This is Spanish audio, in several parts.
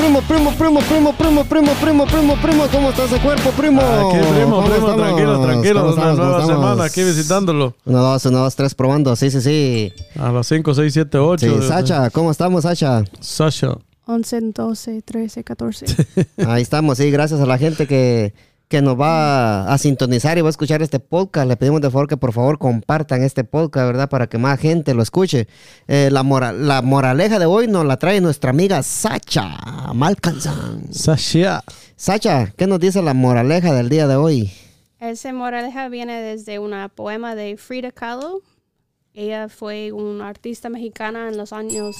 Primo, primo, primo, primo, primo, primo, primo, primo, primo, primo, ¿cómo está ese cuerpo, primo? Aquí, primo, ¿Cómo primo, estamos? tranquilo, tranquilo. ¿Cómo Una estamos? nueva semana aquí visitándolo. Una, dos, una, dos, tres, probando. Sí, sí, sí. A las 5, 6, 7, 8. Sí, Sacha, ¿cómo estamos, Sacha? Sasha. 11, 12, 13, 14. Ahí estamos, sí, gracias a la gente que, que nos va a sintonizar y va a escuchar este podcast. Le pedimos de favor que por favor compartan este podcast, ¿verdad? Para que más gente lo escuche. Eh, la, mora- la moraleja de hoy nos la trae nuestra amiga Sacha Malcanzan. Sasha. Sacha, ¿qué nos dice la moraleja del día de hoy? Ese moraleja viene desde una poema de Frida Kahlo. Ella fue una artista mexicana en los años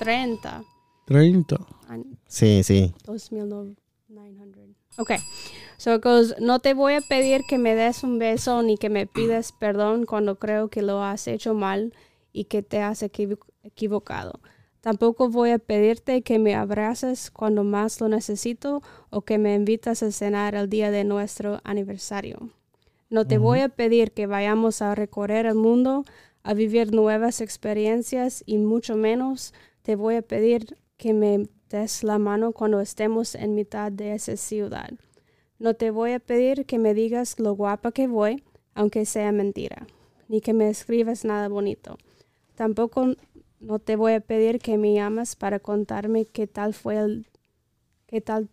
30. 30. an- Sí, sí. 2900. Ok. So no te voy a pedir que me des un beso ni que me pides perdón cuando creo que lo has hecho mal y que te has equivo- equivocado. Tampoco voy a pedirte que me abraces cuando más lo necesito o que me invitas a cenar el día de nuestro aniversario. No te voy a pedir que vayamos a recorrer el mundo, a vivir nuevas experiencias y mucho menos te voy a pedir que me des la mano cuando estemos en mitad de esa ciudad. No te voy a pedir que me digas lo guapa que voy, aunque sea mentira, ni que me escribas nada bonito. Tampoco no te voy a pedir que me llamas para contarme qué tal fue el qué tal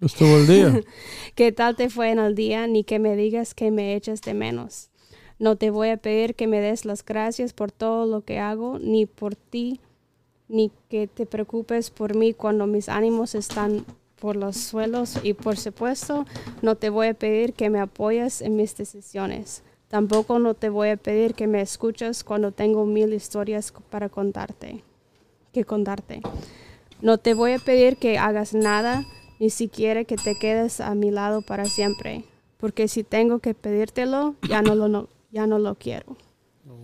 Estuvo el día. qué tal te fue en el día, ni que me digas que me echas de menos. No te voy a pedir que me des las gracias por todo lo que hago, ni por ti, ni que te preocupes por mí cuando mis ánimos están por los suelos y por supuesto no te voy a pedir que me apoyes en mis decisiones. Tampoco no te voy a pedir que me escuches cuando tengo mil historias para contarte, que contarte. No te voy a pedir que hagas nada, ni siquiera que te quedes a mi lado para siempre, porque si tengo que pedírtelo, ya no lo, no- ya no lo quiero.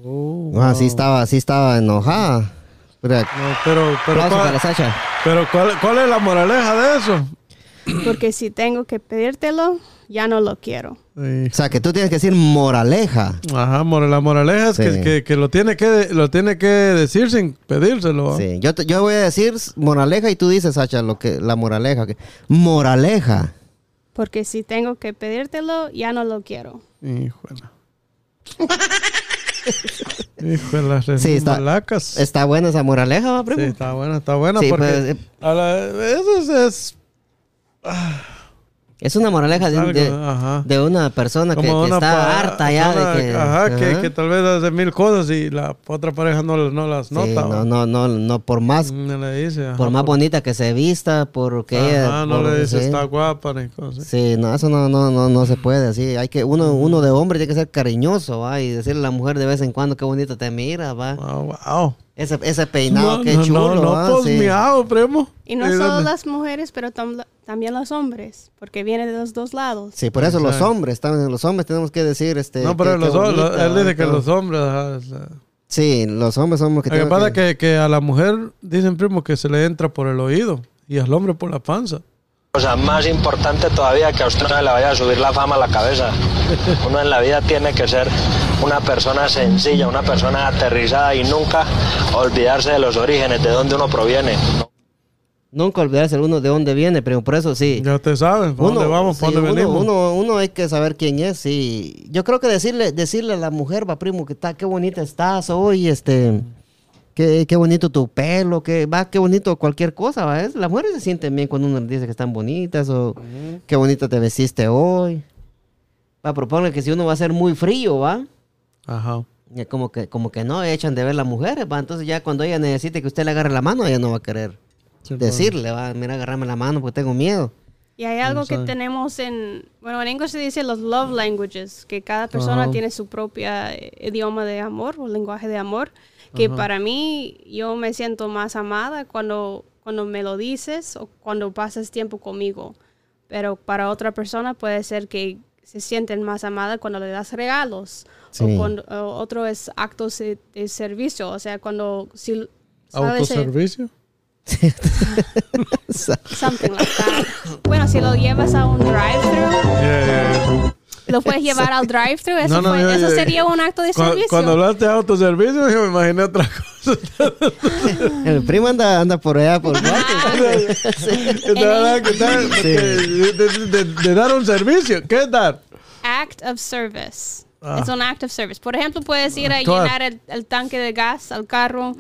Oh, Ah, sí estaba, sí estaba enojada. Pero, No, pero, pero, ¿cuál, para Sacha. pero ¿cuál, ¿cuál es la moraleja de eso? Porque si tengo que pedírtelo, ya no lo quiero. Sí. O sea, que tú tienes que decir moraleja. Ajá, la moraleja es Sí. que, que, que lo, tiene que lo tiene que decir sin pedírselo. Sí, yo, te- yo voy a decir moraleja y tú dices, Sacha, lo que, la moraleja. que- moraleja. Porque si tengo que pedírtelo, ya no lo quiero. Híjole. Híjole, Sí, está- malacas. Está buena esa moraleja, ¿va, primo? Sí, está buena, está buena. Sí, porque pues, eh, a la- eso es, es Es una moraleja de, de- ajá. de una persona que, que una está harta ya persona- de que... Ajá, que, ajá. que tal vez hace mil cosas y la otra pareja no, no las Sí, nota. no, ¿va? no, no, no, por más, No le dice. ajá, por más bonita que se vista, por que ella... Ajá, no por- le dice sí. está guapa ni cosas. Sí, no, eso no, no, no, no se puede así. Hay que, uno, uno de hombre tiene que ser cariñoso, ¿va? Y decirle a la mujer de vez en cuando qué bonito te mira, ¿va? Wow, wow. Ese, ese peinado, qué no, chulo, no, no, pues Sí. miau, primo. Y no ¿Y solo las mujeres, pero tam- también los hombres, porque viene de los dos lados. Sí, por eso los hombres, también los hombres tenemos que decir, este... No, pero qué- los, qué bonita, él dice que todo. los hombres. Sí, los hombres somos que Lo que pasa es que, que a la mujer dicen, primo, que se le entra por el oído y al hombre por la panza. O sea, más importante todavía que a usted no le vaya a subir la fama a la cabeza. Uno en la vida tiene que ser una persona sencilla, una persona aterrizada y nunca olvidarse de los orígenes, de dónde uno proviene. Nunca olvidarse uno de dónde viene, pero por eso sí. Ya te saben, ¿para dónde vamos? ¿Para sí, dónde uno, venimos? Uno, uno hay que saber quién es, sí. Yo creo que decirle, decirle a la mujer, va primo, que está, qué bonita estás hoy, este, qué, qué bonito tu pelo, que va, qué bonito cualquier cosa, va. Es- Las mujeres se sienten bien cuando uno les dice que están bonitas o qué bonita te vestiste hoy. Va, proponer que si uno va a ser muy frío, va. Ajá. ya Como que, como que no echan de ver las mujeres, va. Entonces ya cuando ella necesite que usted le agarre la mano, ella no va a querer Sí, pues. decirle, va, mira, agarrarme la mano porque tengo miedo. Y hay algo que tenemos en, bueno, en inglés se dice los love languages, que cada persona Ajá. tiene su propia eh, idioma de amor o lenguaje de amor, que para mí yo me siento más amada cuando, cuando me lo dices o cuando pasas tiempo conmigo. Pero para otra persona puede ser que se sienten más amada cuando le das regalos. Sí. O cuando o otro es actos de, de servicio, o sea, cuando si sabes, ¿Autoservicio? something like that. Bueno, si lo llevas a un drive-thru Yeah, yeah, yeah. Lo puedes llevar al drive-thru. Eso, No, no, fue- yo- eso yo- sería un acto de servicio. Cuando hablaste de autoservicio, yo me imaginé otra cosa. El primo anda, anda por allá, por de, dar un servicio. ¿Qué es dar? act of service. Ah. Es un act of service. Por ejemplo, puedes ir a Actuar. llenar el, el tanque de gas al carro,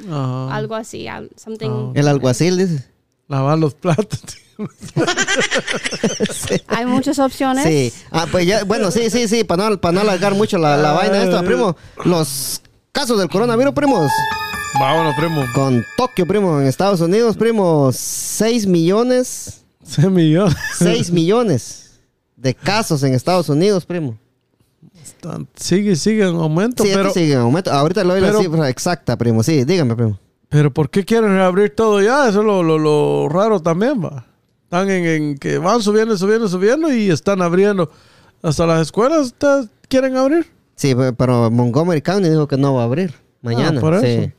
algo así, something. El alguacil, dice. Lavar los platos. Hay muchas opciones. Sí. Ah, pues ya, bueno, sí, sí, sí, para no, para no alargar mucho la, la vaina esta, primo. Los casos del coronavirus, primos. Vámonos, primo. Con Tokio, primo, en Estados Unidos, primo, 6 millones, Se millón. 6 millones de casos en Estados Unidos, primo. Sigue, sigue en aumento, Sí, pero, esto sigue en aumento. Ahorita le doy la pero- cifra exacta, primo. Sí, dígame, primo. pero ¿por qué quieren reabrir todo ya? Eso es lo, lo, lo raro también, va. Están en, en que van subiendo, subiendo, subiendo y están abriendo. Hasta las escuelas quieren abrir. Sí, pe- pero Montgomery County dijo que no va a abrir mañana. Ah, por sí. eso.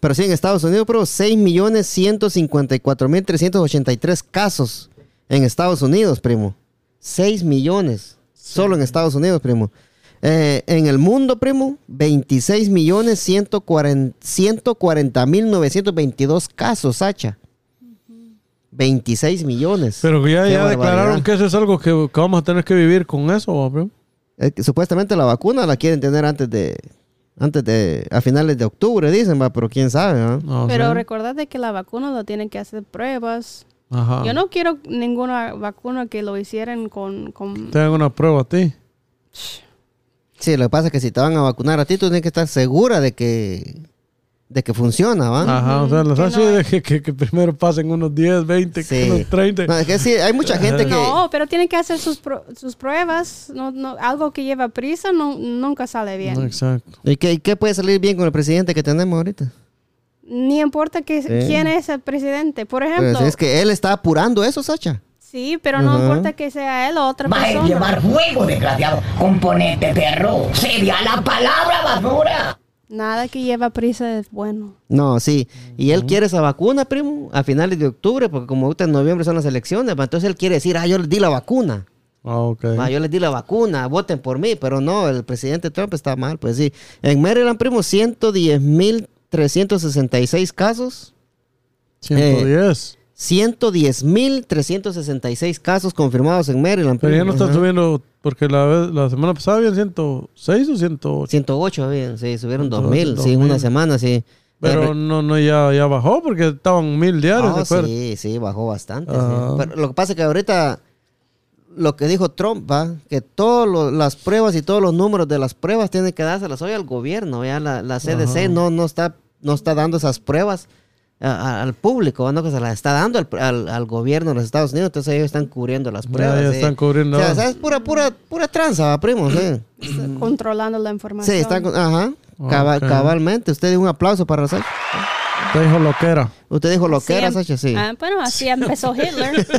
Pero sí, en Estados Unidos, pero 6 millones 154 mil 383 casos en Estados Unidos, primo. 6 millones. Solo en Estados Unidos, primo. Eh, en el mundo, primo, 26 millones 140 mil 922 casos, Sacha. 26 millones. Pero ya, Qué ya declararon que eso es algo que, que vamos a tener que vivir con eso, primo. Eh, supuestamente la vacuna la quieren tener antes de, antes de, a finales de octubre, dicen, va, pero quién sabe, ¿no? No Pero sé. recordad que la vacuna lo tienen que hacer pruebas. Ajá. Yo no quiero ninguna vacuna que lo hicieran con... con Te hago una prueba a ti. Sí, lo que pasa es que si te van a vacunar a ti, tú tienes que estar segura de que, de que funciona, ¿va? Ajá, o sea, los que así no de que, que- que primero pasen unos 10, 20, Sí. unos 30. No, es que sí, hay mucha gente que... No, pero tienen que hacer sus, pro- sus pruebas. No, no, algo que lleva prisa no, nunca sale bien. No, exacto. ¿Y qué, y qué puede salir bien con el presidente que tenemos ahorita? Ni importa que, Sí. quién es el presidente. Por Pues ejemplo, es que él está apurando eso, Sacha. sí, pero no importa que sea él o otra Va a persona. llevar fuego, desgraciado. Componente perro. Sería la palabra basura. Nada que lleva prisa es bueno. No, sí. Y él quiere esa vacuna, primo, a finales de octubre, porque como ahorita en noviembre son las elecciones, va, entonces él quiere decir, ah, yo les di la vacuna. Ah, ok. Va, yo les di la vacuna, voten por mí, pero no, el presidente Trump está mal, pues sí. En Maryland, primo, 110.366 casos. 110. 110.366 casos confirmados en Maryland. Pero ya no están subiendo, porque la, vez- la semana pasada habían 106 o 108. 108, habían, sí, subieron 108, 2.000, sí, en una 2.000. semana, sí. Pero no, no ya, ya bajó porque estaban mil diarios, Ah, ¿de acuerdo? sí, sí, bajó bastante. sí. Pero lo que pasa es que ahorita lo que dijo Trump va, que todas las pruebas y todos los números de las pruebas tienen que dárselas hoy al gobierno. Ya la, la CDC no, no, está, no está dando esas pruebas a- al público, no que se las está dando al, al- al gobierno de los Estados Unidos, entonces ellos están cubriendo las pruebas. ya sí. están cubriendo. O sea, ¿sabes? Pura, pura, pura tranza, primo, sí. Controlando la información. Sí, están, ajá, cabal- Ok. cabalmente. Usted dio un aplauso para Sacha. Te dijo lo que era. Usted dijo lo que era, em- Sacha, sí. Ah, bueno, así empezó Hitler.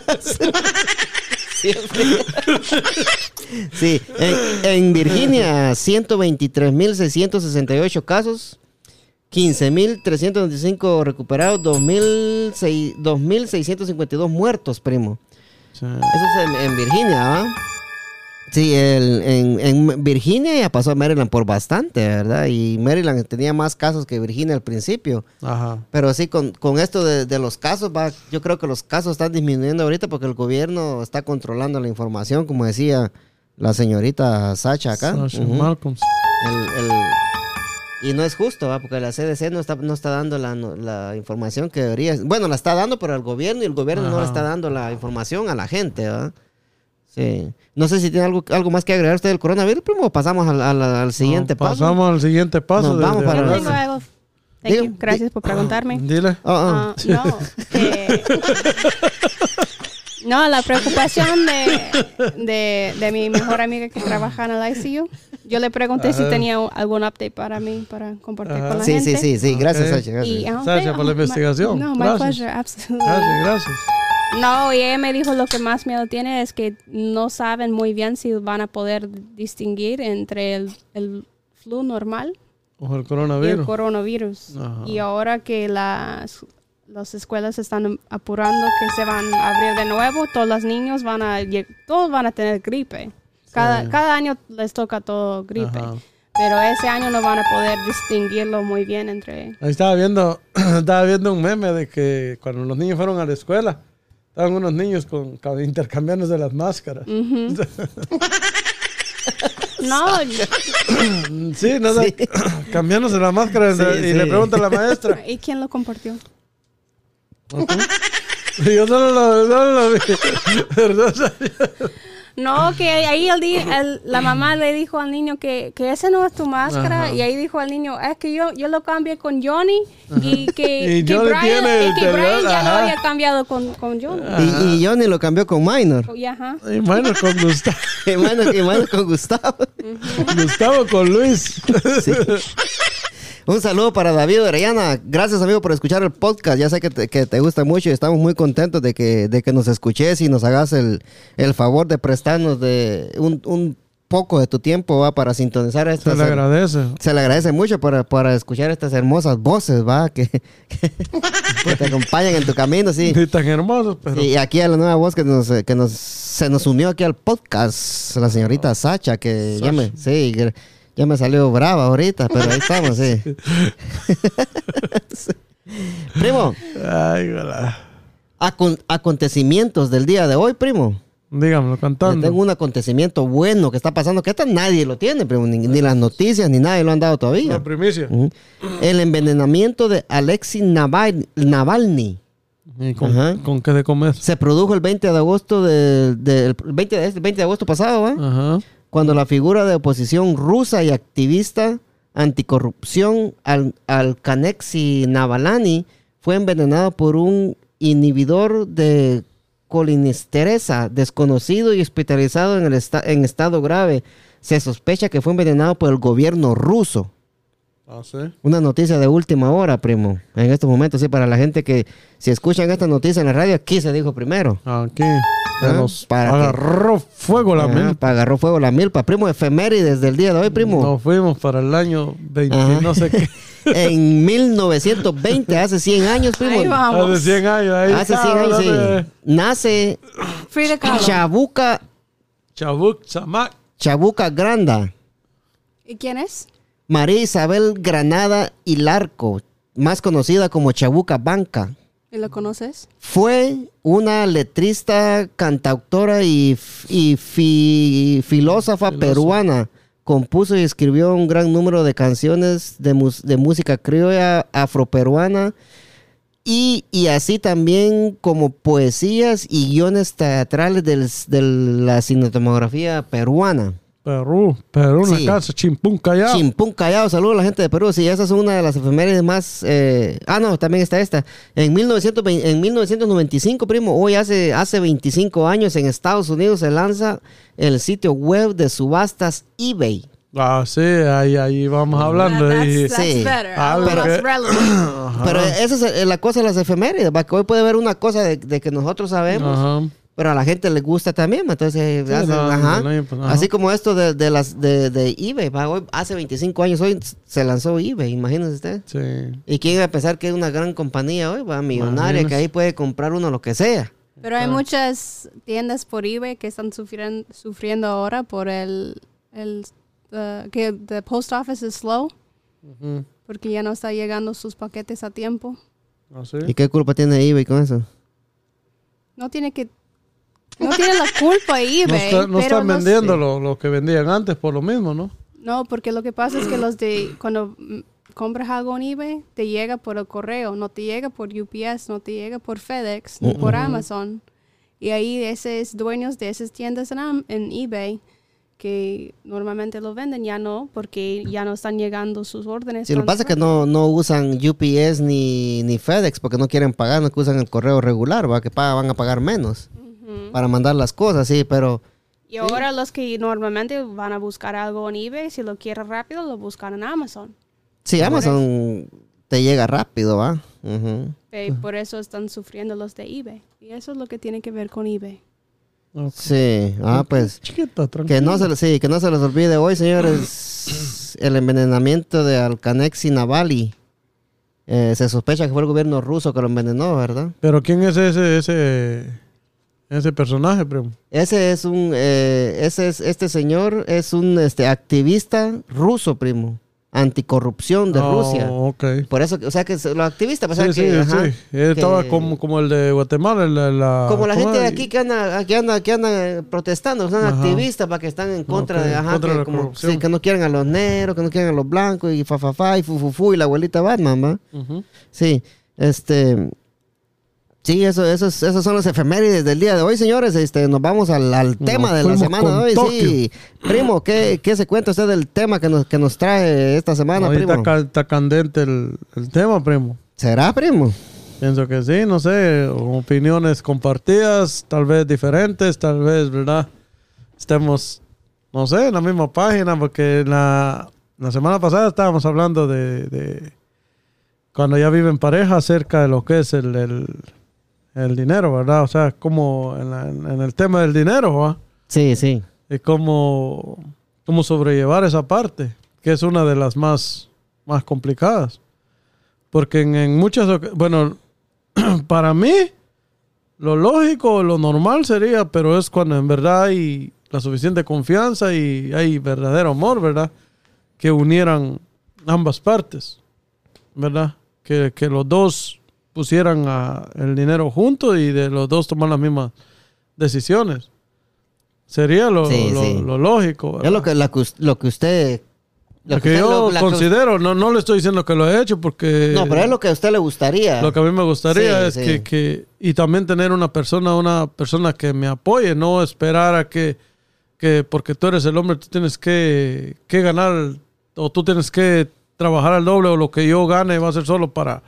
Sí, en, en Virginia, 123.668 casos, 15.325 recuperados, 2.600 2.652 muertos, primo. Sí. Eso es en, en Virginia, ¿va? Sí, el- en, en Virginia ya pasó a Maryland por bastante, ¿verdad? Y Maryland tenía más casos que Virginia al principio. Ajá. Pero sí, con, con esto de, de los casos, va, yo creo que los casos están disminuyendo ahorita porque el gobierno está controlando la información, como decía la señorita Sacha acá. Sasha Ujú. Malcolm. El- el- y no es justo, ¿va? porque la CDC no está, no está dando la, no- la información que debería. Bueno, la está dando pero al gobierno y el gobierno no le está dando la información a la gente. ¿va? Sí. No sé si tiene algo, algo más que agregar usted del coronavirus, primo, o pasamos al, al- al siguiente No, paso. Pasamos al siguiente paso. Nos de- vamos de para you. Gracias por preguntarme. Dile. Oh, oh. Ah, no, que- no, la preocupación de, de, de mi mejor amiga que trabaja en el ICU. Yo le pregunté si tenía algún update para mí, para compartir Ajá. con la Sí, gente. sí, sí, sí, gracias, Ok. Sacha. gracias. Y, ah, Sasha, ok, por la my- investigación. No, my Gracias. pleasure, absolutely. Gracias, gracias. No, y ella me dijo lo que más miedo tiene es que no saben muy bien si van a poder distinguir entre el, el flu normal O el y el coronavirus. coronavirus. Ajá. Y ahora que las, las escuelas están apurando que se van a abrir de nuevo, todos los niños van a, todos van a tener gripe. Cada, cada año les toca todo gripe. Ajá. Pero ese año no van a poder distinguirlo muy bien entre... Ahí estaba viendo, estaba viendo un meme de que cuando los niños fueron a la escuela, estaban unos niños con, con- intercambiándose las máscaras. No, Sí, no sé, cambiándose la máscara Sí, y sí. le pregunta a la maestra. ¿y quién lo compartió? Y yo solo lo, solo lo vi. ¿Verdad? No, que ahí el el- la mamá le dijo al niño que, que ese no es tu máscara Ajá. y ahí dijo al niño, es que yo, yo lo cambié con Johnny y que, Y que Johnny Brian, tiene y que Brian ya lo había cambiado con, con Johnny. Y, y Johnny lo cambió con Minor. Y ajá. Y bueno, con Gustavo, Y Minor, y Minor con Gustavo. Gustavo con Luis. Sí. Un saludo para David Orellana. Gracias, amigo, por escuchar el podcast. Ya sé que te, que te gusta mucho y estamos muy contentos de que, de que nos escuches y nos hagas el, el favor de prestarnos de un, un poco de tu tiempo ¿va? para sintonizar Se estas. le agradece. se le agradece mucho para, para escuchar estas hermosas voces, ¿va? Que, que- que te acompañan en tu camino, sí. Ni tan hermosos, pero. Y aquí a la nueva voz que nos, que nos se nos unió aquí al podcast, la señorita Sacha, que ya me, sí, que ya me salió brava ahorita, pero ahí estamos, sí. Primo, Ay, hola. acon- acontecimientos del día de hoy, primo. Dígamelo Yo cantando. tengo un acontecimiento bueno que está pasando, que esta nadie lo tiene, primo, ni, ni las noticias, ni nadie lo han dado todavía. La primicia. El envenenamiento de Alexei Naval- Navalny. ¿Y con, qué de comer? Se produjo el 20 de agosto del del 20 de, este 20 de agosto pasado, ¿va? Ajá. Cuando la figura de oposición rusa y activista anticorrupción al, Alkanexi Navalny fue envenenado por un inhibidor de colinesterasa desconocido y hospitalizado en, el esta- en estado grave. Se sospecha que fue envenenado por el gobierno ruso. Ah, sí. Una noticia de última hora, primo. En estos momentos, sí, para la gente que si escuchan esta noticia en la radio, aquí se dijo primero. Aquí. Se Ah, nos ¿para agarró fuego la Ajá, milpa. agarró fuego la milpa. Primo, efemérides del día de hoy, primo. Nos fuimos para el año 20, Ajá. no sé qué. en 1920, hace 100 años, primo. Ahí vamos. Hace 100 años ahí. Hace 100 años, sí. Nace. Chabuca, Chabuk, Chamac. Chabuca Granda, ¿Y quién es? María Isabel Granada y Larco, más conocida como Chabuca Banca. ¿Y lo conoces? Fue una letrista, cantautora y, y fi- filósofa peruana. Compuso y escribió un gran número de canciones de, mus- de música criolla afroperuana y, y así también como poesías y guiones teatrales del- de la cinematografía peruana. Perú, Perú, Sí. una casa, chimpún callado. Chimpún Callao, saludos a la gente de Perú. Sí, esa es una de las efemérides más. eh, ah, no, también está esta. En, 1920 en 1995, primo, hoy hace, hace 25 años en Estados Unidos se lanza el sitio web de subastas eBay. Ah, sí, ahí, ahí vamos hablando. That- y- that's, that's Sí. Ah, pero- relevant. Pero esa es la cosa de las efemérides. que hoy puede haber una cosa de, de que nosotros sabemos, Ajá. Pero a la gente le gusta también. Entonces, Sí, hacen- ajá. no, pues, ajá. así como esto de, de las de, de eBay. va, hoy, hace 25 años hoy se lanzó eBay, imagínese usted. Sí. ¿Y quién iba a pensar que es una gran compañía hoy? Va, millonaria, que ahí puede comprar uno lo que sea. Pero hay muchas tiendas por eBay que están sufriendo, sufriendo ahora por el, el uh, que the post office is slow porque ya no está llegando sus paquetes a tiempo. Ah, sí. ¿Y qué culpa tiene eBay con eso? No tiene que no tiene la culpa No, eBay. está- no están no vendiendo sé. lo, lo que vendían antes por lo mismo, ¿no? No, porque lo que pasa es que los de cuando mm, compras algo en eBay te llega por el correo, no te llega por UPS, no te llega por FedEx ni por Amazon. Y ahí esos dueños de esas tiendas en, eBay que normalmente lo venden ya no, porque ya no están llegando sus órdenes. Si lo que pasa es que no, no usan UPS ni, ni FedEx porque no quieren pagar, no que usan el correo regular, va que paga- van a pagar menos para mandar las cosas, sí, pero Y ahora los que normalmente van a buscar algo en eBay, si lo quieren rápido, lo buscan en Amazon. sí, Amazon te llega rápido, va. Ujú. Eh, Por eso están sufriendo los de eBay. Y eso es lo que tiene que ver con eBay. Ok. Sí, ah, pues Chiquita, tranquila. que no se, sí, que no se les olvide hoy, señores, el envenenamiento de Alkanexi Navalny. Eh, se sospecha que fue el gobierno ruso que lo envenenó, ¿verdad? Pero ¿quién es ese, ese, Ese personaje, primo. Ese es un, eh, ese es, este señor es un este, activista ruso, primo. Anticorrupción de Oh, Rusia. ok. Por eso, o sea, que los activistas, pues, Sí, o sea, sí, que, ajá, sí. Él que- estaba como, como el de Guatemala. La, la- como la ¿cómo gente de aquí que anda, que anda, que anda protestando, son Ajá. activistas para que están en contra de, ajá, contra que, la como- corrupción. que no quieren a los negros, que no quieren a los blancos y fa fa fa y fu fu fu y la abuelita Batman, ¿va? Ujú. Sí, este. Sí, eso, esos, esos son los efemérides del día de hoy, señores. Este, nos vamos al, al tema de la semana de hoy. Tokio. Sí, primo, ¿qué, ¿qué se cuenta usted del tema que nos, que nos trae esta semana, Ahorita primo? está candente el, el tema, primo. ¿Será, primo? Pienso que sí, no sé, opiniones compartidas, tal vez diferentes, tal vez, ¿verdad? Estemos, no sé, en la misma página, porque la, la semana pasada estábamos hablando de, de cuando ya viven pareja acerca de lo que es el, el, el dinero, ¿verdad? O sea, como en, la- en el tema del dinero, ¿va? Sí, sí. Y cómo, cómo sobrellevar esa parte, que es una de las más, más complicadas. Porque en, en muchas bueno, para mí, lo lógico, lo normal sería, pero es cuando en verdad hay la suficiente confianza y hay verdadero amor, ¿verdad? Que unieran ambas partes, ¿verdad? Que, que los dos pusieran a- el dinero juntos y de los dos tomar las mismas decisiones. Sería lo, Sí, lo- sí. lo lógico. Es lo que, la lo que usted... Lo que usted- yo la considero, no, no le estoy diciendo que lo he hecho porque... no, pero es lo que a usted le gustaría. Lo que a mí me gustaría Sí, es. Que, que... Y también tener una persona, una persona que me apoye, no esperar a que... que porque tú eres el hombre, tú tienes que, que ganar o tú tienes que trabajar al doble o lo que yo gane va a ser solo para,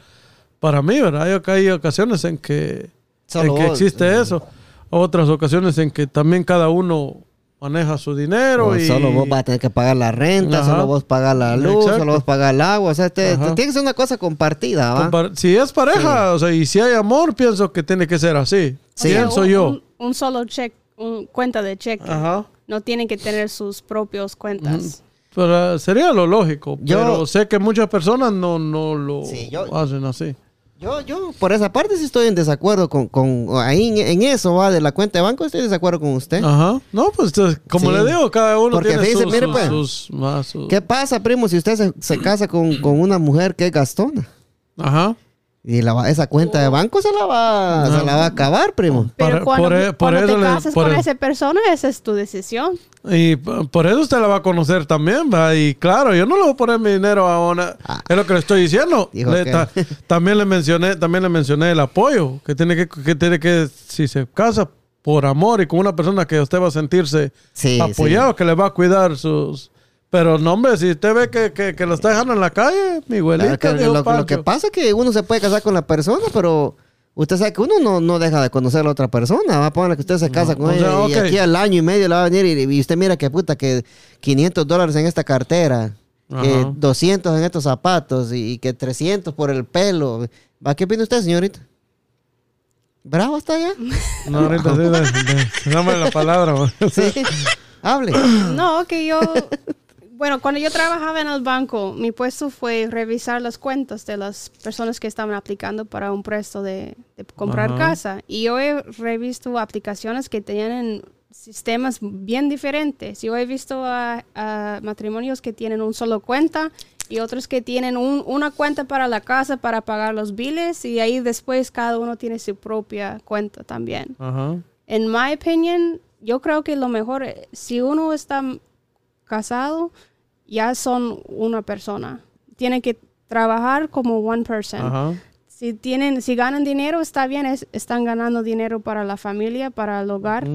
para mí, ¿verdad? Hay, hay ocasiones en que, Solo en que vos. existe eso. Otras ocasiones en que también cada uno maneja su dinero O y... Solo vos vas a tener que pagar la renta, Ajá. solo vos pagar la luz, Exacto. solo vos pagar el agua. O sea, te- Ajá. te- tiene que ser una cosa compartida, ¿va? Compar- Si es pareja, o sea, y si hay amor, pienso que tiene que ser así. Sí. Pienso un, yo. Un, un solo cheque, un cuenta de cheque. Ajá. No tienen que tener sus propios cuentas. Pero eh, sería lo lógico. Yo- pero sé que muchas personas no, no lo Sí, yo- hacen así. Yo, yo, por esa parte sí estoy en desacuerdo con, con ahí en, en eso, va, de la cuenta de banco, estoy en desacuerdo con usted. Ajá. No, pues como Sí. le digo, cada uno Porque tiene sus, mire, pues. sus- más, sus- ¿Qué pasa, primo, si usted se, se casa con, con una mujer que es gastona? Ajá. Y la va- esa cuenta de banco se la va, No. se la va a acabar, primo. Pero Por- cuando, por e- por cuando eso te le- casas por con e- esa persona, esa es tu decisión. Y por eso usted la va a conocer también, ¿va? Y claro, yo no le voy a poner mi dinero a una... Ah. Es lo que le estoy diciendo. Dijo Le- que- ta- también le mencioné, también le mencioné el apoyo, que tiene que, que tiene que, si se casa por amor y con una persona que usted va a sentirse Sí, apoyado, que le va a cuidar sus... Pero no, hombre, si usted ve que, que, que lo está dejando en la calle, mi Claro abuelita, que lo, que pasa es que uno se puede casar con la persona, pero usted sabe que uno no, no deja de conocer a la otra persona. Va a poner que usted se casa con o ella sea, y ok. aquí al año y medio le va a venir y, y usted mira que puta que 500 dólares en esta cartera, que Ajá. 200 en estos zapatos y, y que 300 por el pelo. ¿Va qué opina usted, señorita? ¿Bravo está ya? No, ahorita sí, dame la palabra. man. Sí. Hable. No, que yo... Bueno, cuando yo trabajaba en el banco, mi puesto fue revisar las cuentas de las personas que estaban aplicando para un préstamo de, de comprar casa. Y yo he revisto aplicaciones que tienen sistemas bien diferentes. Yo he visto a, a matrimonios que tienen un solo cuenta y otros que tienen un- una cuenta para la casa para pagar los biles y ahí después cada uno tiene su propia cuenta también. Ajá. En mi opinión, yo creo que lo mejor, eh, si uno está casado, ya son una persona. Tienen que trabajar como one person. Ajá. Si tienen, si ganan dinero, está bien, es- están ganando dinero para la familia, para el hogar.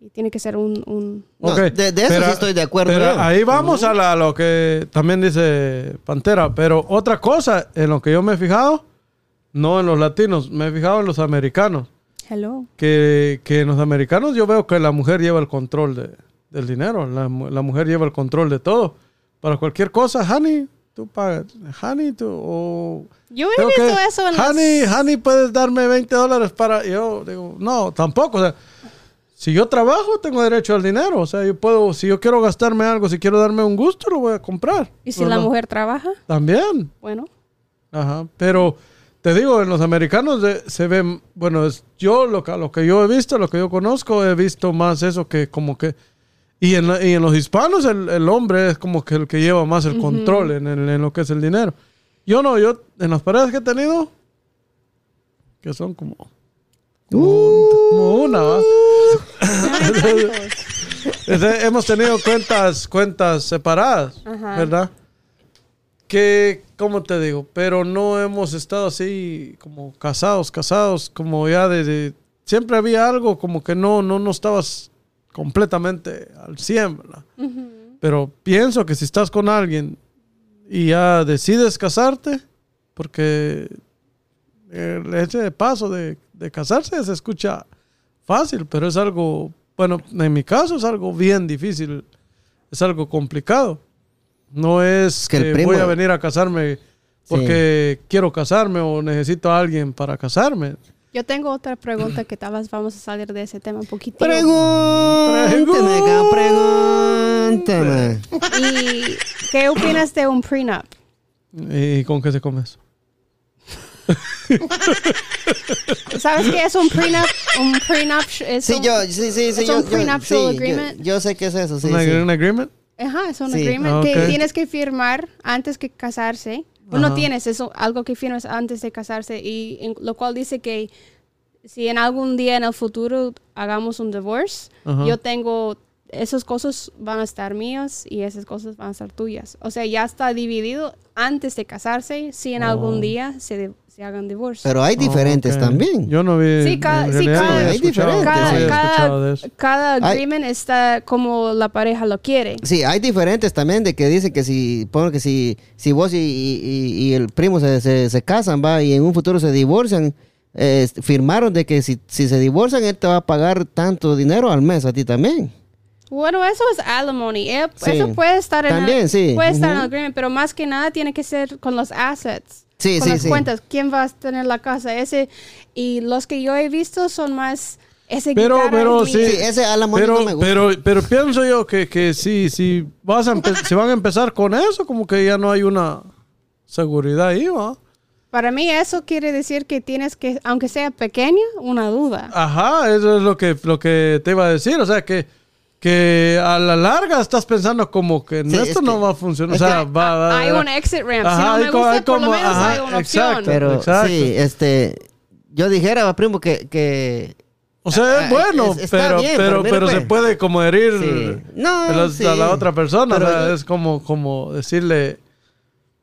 Y tiene que ser un, un- No, de- de eso sí estoy de acuerdo Pero yo. ahí vamos a la- lo que también dice Pantera. Pero otra cosa en lo que yo me he fijado, no en los latinos, me he fijado en los americanos. hello. Que, que en los americanos yo veo que la mujer lleva el control de- del dinero. La mujer lleva el control de todo. Para cualquier cosa, honey, tú pagas. Honey, tú. O, Yo he visto que- eso en las- honey, honey, puedes darme 20 dólares para. Yo digo, no, tampoco. O sea, si yo trabajo, tengo derecho al dinero. O sea, yo puedo, si yo quiero gastarme algo, si quiero darme un gusto, lo voy a comprar. Y si la mujer trabaja, También. bueno. Ajá. Pero te digo, en los americanos de- se ven, bueno, es, yo lo que, lo que yo he visto, lo que yo conozco, he visto más eso que como que... Y en, la- y en los hispanos el, el hombre es como que el que lleva más el control en, el- en lo que es el dinero. Yo no, yo en las parejas que he tenido, que son como, como una, ¿va? Hemos tenido cuentas, cuentas separadas, Ajá. ¿verdad? Que, ¿cómo te digo? Pero no hemos estado así como casados, casados, como ya desde... Siempre había algo como que no, no, no estabas completamente al 100, ¿verdad? Pero pienso que si estás con alguien y ya decides casarte, porque el ese paso de, de casarse se escucha fácil, pero es algo, bueno, en mi caso es algo bien difícil, es algo complicado. No es que que, el primo- voy a venir a casarme porque quiero casarme o necesito a alguien para casarme. Yo tengo otra pregunta que tal vez vamos a salir de ese tema un poquito. Pregúntame, pregúntame. ¿Y qué opinas de un prenup? ¿Y con qué se come eso? ¿Sabes qué es un prenup? Un prenup es Sí, un- yo, sí, sí, sí. es yo, un yo- prenuptial sí, yo- agreement. Yo, sé que es eso, sí, ¿Un sí. un agreement? Ajá, es un Sí. agreement Ah, que tienes que firmar antes que casarse. O no Ajá. tienes, es algo que firmas antes de casarse. Y en- lo cual dice que si en algún día en el futuro hagamos un divorce, yo tengo, esas cosas van a estar mías y esas cosas van a estar tuyas. O sea, ya está dividido antes de casarse, si en Oh. algún día se, se hagan divorcio. Pero hay diferentes Ok. también. Yo no vi. Sí, cada- sí, cada- hay diferentes, cada, Hay- agreement está como la pareja lo quiere. Sí, hay diferentes también de que dicen que si, pongo que si, si vos y, y- el primo se, se, se casan, va, y en un futuro se divorcian, eh, firmaron de que si, si se divorcian, él te va a pagar tanto dinero al mes a ti también. Bueno, eso es alimony. Eh, Sí. Eso puede estar en También, el, sí. puede estar en el agreement, pero más que nada tiene que ser con los assets. Sí, con sí, las sí. cuentas. ¿Quién va a tener la casa? Ese y los que yo he visto son más ese Pero- guitarra pero es sí. Sí, ese Alamón Pero, no me gusta. pero, pero pienso yo que, que sí, si vas a si van a empezar con eso, como que ya no hay una seguridad ahí, ¿va? Para mí eso quiere decir que tienes que, aunque sea pequeña, una duda. Ajá, eso es lo que, lo que te iba a decir. O sea, que, que a la larga estás pensando como que Sí, esto es no que- va a funcionar. O sea, que va, va- hay va- un exit ramp. Ajá, si no hay me gusta, hay por lo como- menos ajá, hay una exacto. opción. Pero Exacto. sí, este, yo dijera, primo, que, que O sea, Ah, es bueno, es- está pero, bien, pero, pero mire, pero se puede como herir Sí. No, a, la, sí. a la otra persona. O sea, yo- es como, como decirle...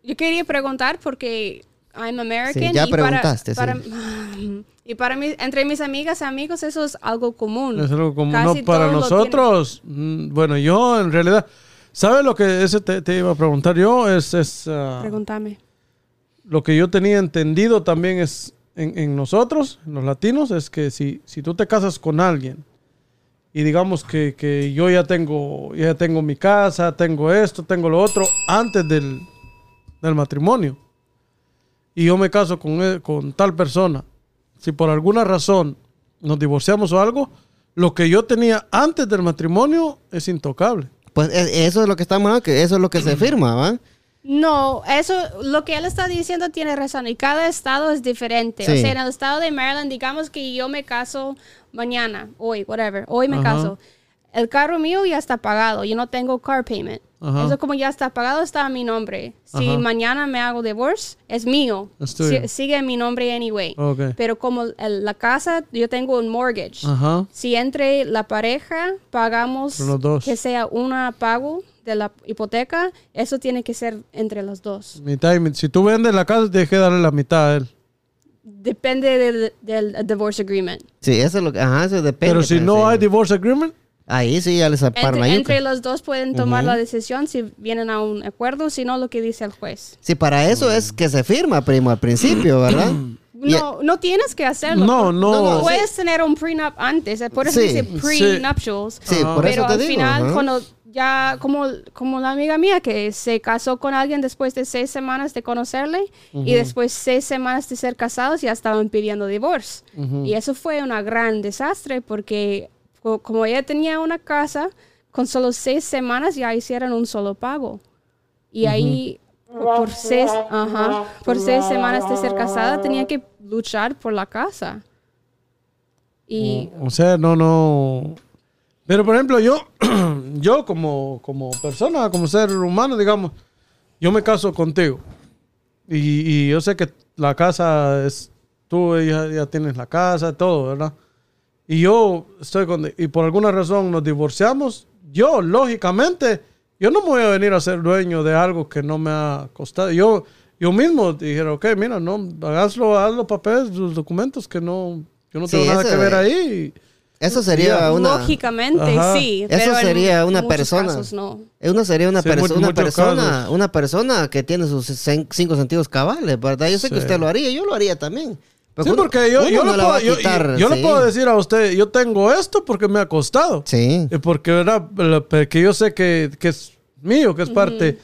Yo quería preguntar porque I'm American Sí, ya y para, preguntaste, sí. para- y para mí, entre mis amigas y amigos eso es algo común. Es algo Casi no para nosotros. mm, Bueno, yo en realidad, ¿sabes lo que ese te, te iba a preguntar yo? Es, es ah, Pregúntame. lo que yo tenía entendido también es en, en nosotros, en los latinos, es que si, si tú te casas con alguien y digamos que, que yo ya tengo, ya tengo mi casa, tengo esto, tengo lo otro, antes del, del matrimonio, y yo me caso con, e- con tal persona, si por alguna razón nos divorciamos o algo, lo que yo tenía antes del matrimonio es intocable. pues e- eso es lo que estamos hablando, que eso es lo que se firma, ¿va? No, eso, lo que él está diciendo tiene razón. Y cada estado es diferente. O sea, en el estado de Maryland, digamos que yo me caso mañana, hoy, whatever. Hoy me Ajá. caso. El carro mío ya está pagado. Yo no tengo car payment. Ajá. Eso como ya está pagado, está a mi nombre. Si Ajá. mañana me hago divorce, es mío. Es. Si- sigue mi nombre anyway. Ok. Pero como el- la casa, yo tengo un mortgage. Ajá. Si entre la pareja pagamos dos. que sea una pago de la hipoteca, eso tiene que ser entre los dos. Mitad y. Si tú vendes la casa, tienes que darle la mitad a él. Depende del, del divorce agreement. Sí, eso es lo que, ajá, eso depende. Pero si no sí. hay divorce agreement, Ahí sí ya les aparma Entre, entre los dos pueden tomar la decisión si vienen a un acuerdo, si no lo que dice el juez. Sí, para eso es que se firma, primo, al principio, ¿verdad? No, no tienes que hacerlo. No, no. No, no, Puedes tener un prenup antes, eh, por eso Sí, dice sí. prenuptials. Sí, por pero eso te al digo. final, ajá. cuando ya, como, como la amiga mía que se casó con alguien después de seis semanas de conocerle y después seis semanas de ser casados ya estaban pidiendo divorcio. Y eso fue un gran desastre porque como ella tenía una casa, con solo seis semanas ya hicieron un solo pago. Y ahí por seis, ajá, por seis semanas de ser casada tenía que luchar por la casa. Y O sea, no, no. Pero por ejemplo, yo, yo como, como persona, como ser humano, digamos, yo me caso contigo. Y, y yo sé que la casa es, tú ya, ya tienes la casa, todo, ¿verdad? Y yo estoy con, y por alguna razón nos divorciamos, yo, lógicamente, yo no me voy a venir a ser dueño de algo que no me ha costado. Yo, yo mismo dijera, ok, mira, no, hazlo, haz los papeles, los documentos que no, yo no Sí, tengo nada eso que ver ahí. Eso sería una... lógicamente Ajá. sí, Eso pero en sería una persona. casos no. Uno sería una, Sí, perso- una persona, casos. una persona que tiene sus cinco sentidos cabales, ¿verdad? Yo sé que Sí. usted lo haría, yo lo haría también. Pero Sí, uno- porque yo, yo, no va puedo, yo- quitar, yo- yo le sí. puedo decir a usted, yo tengo esto porque me ha costado. Sí. Y porque, ¿verdad? Lo- Que yo sé que, que es mío, que es parte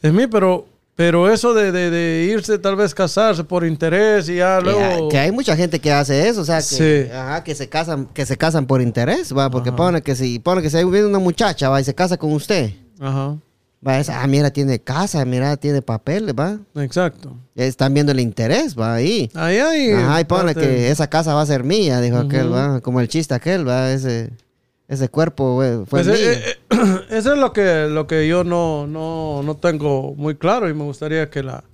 de mí, pero, pero eso de, de- de irse, tal vez casarse por interés y ya Que, luego... hay- que hay mucha gente que hace eso, o sea, que, Sí. ajá, que se casan, que se casan por interés, va, porque pone que si pone que si viene una muchacha, va, y se casa con usted, Ajá, va, es, ah, mira, tiene casa, mira, tiene papeles, va, exacto. están viendo el interés, va, ahí. Ahí hay... Ajá, y parte- que esa casa va a ser mía, dijo aquel, va, como el chiste aquel, va, ese, ese cuerpo güey, fue Pues, mío. eh, eh, eso es lo que, lo que yo no, no, no tengo muy claro y me gustaría que la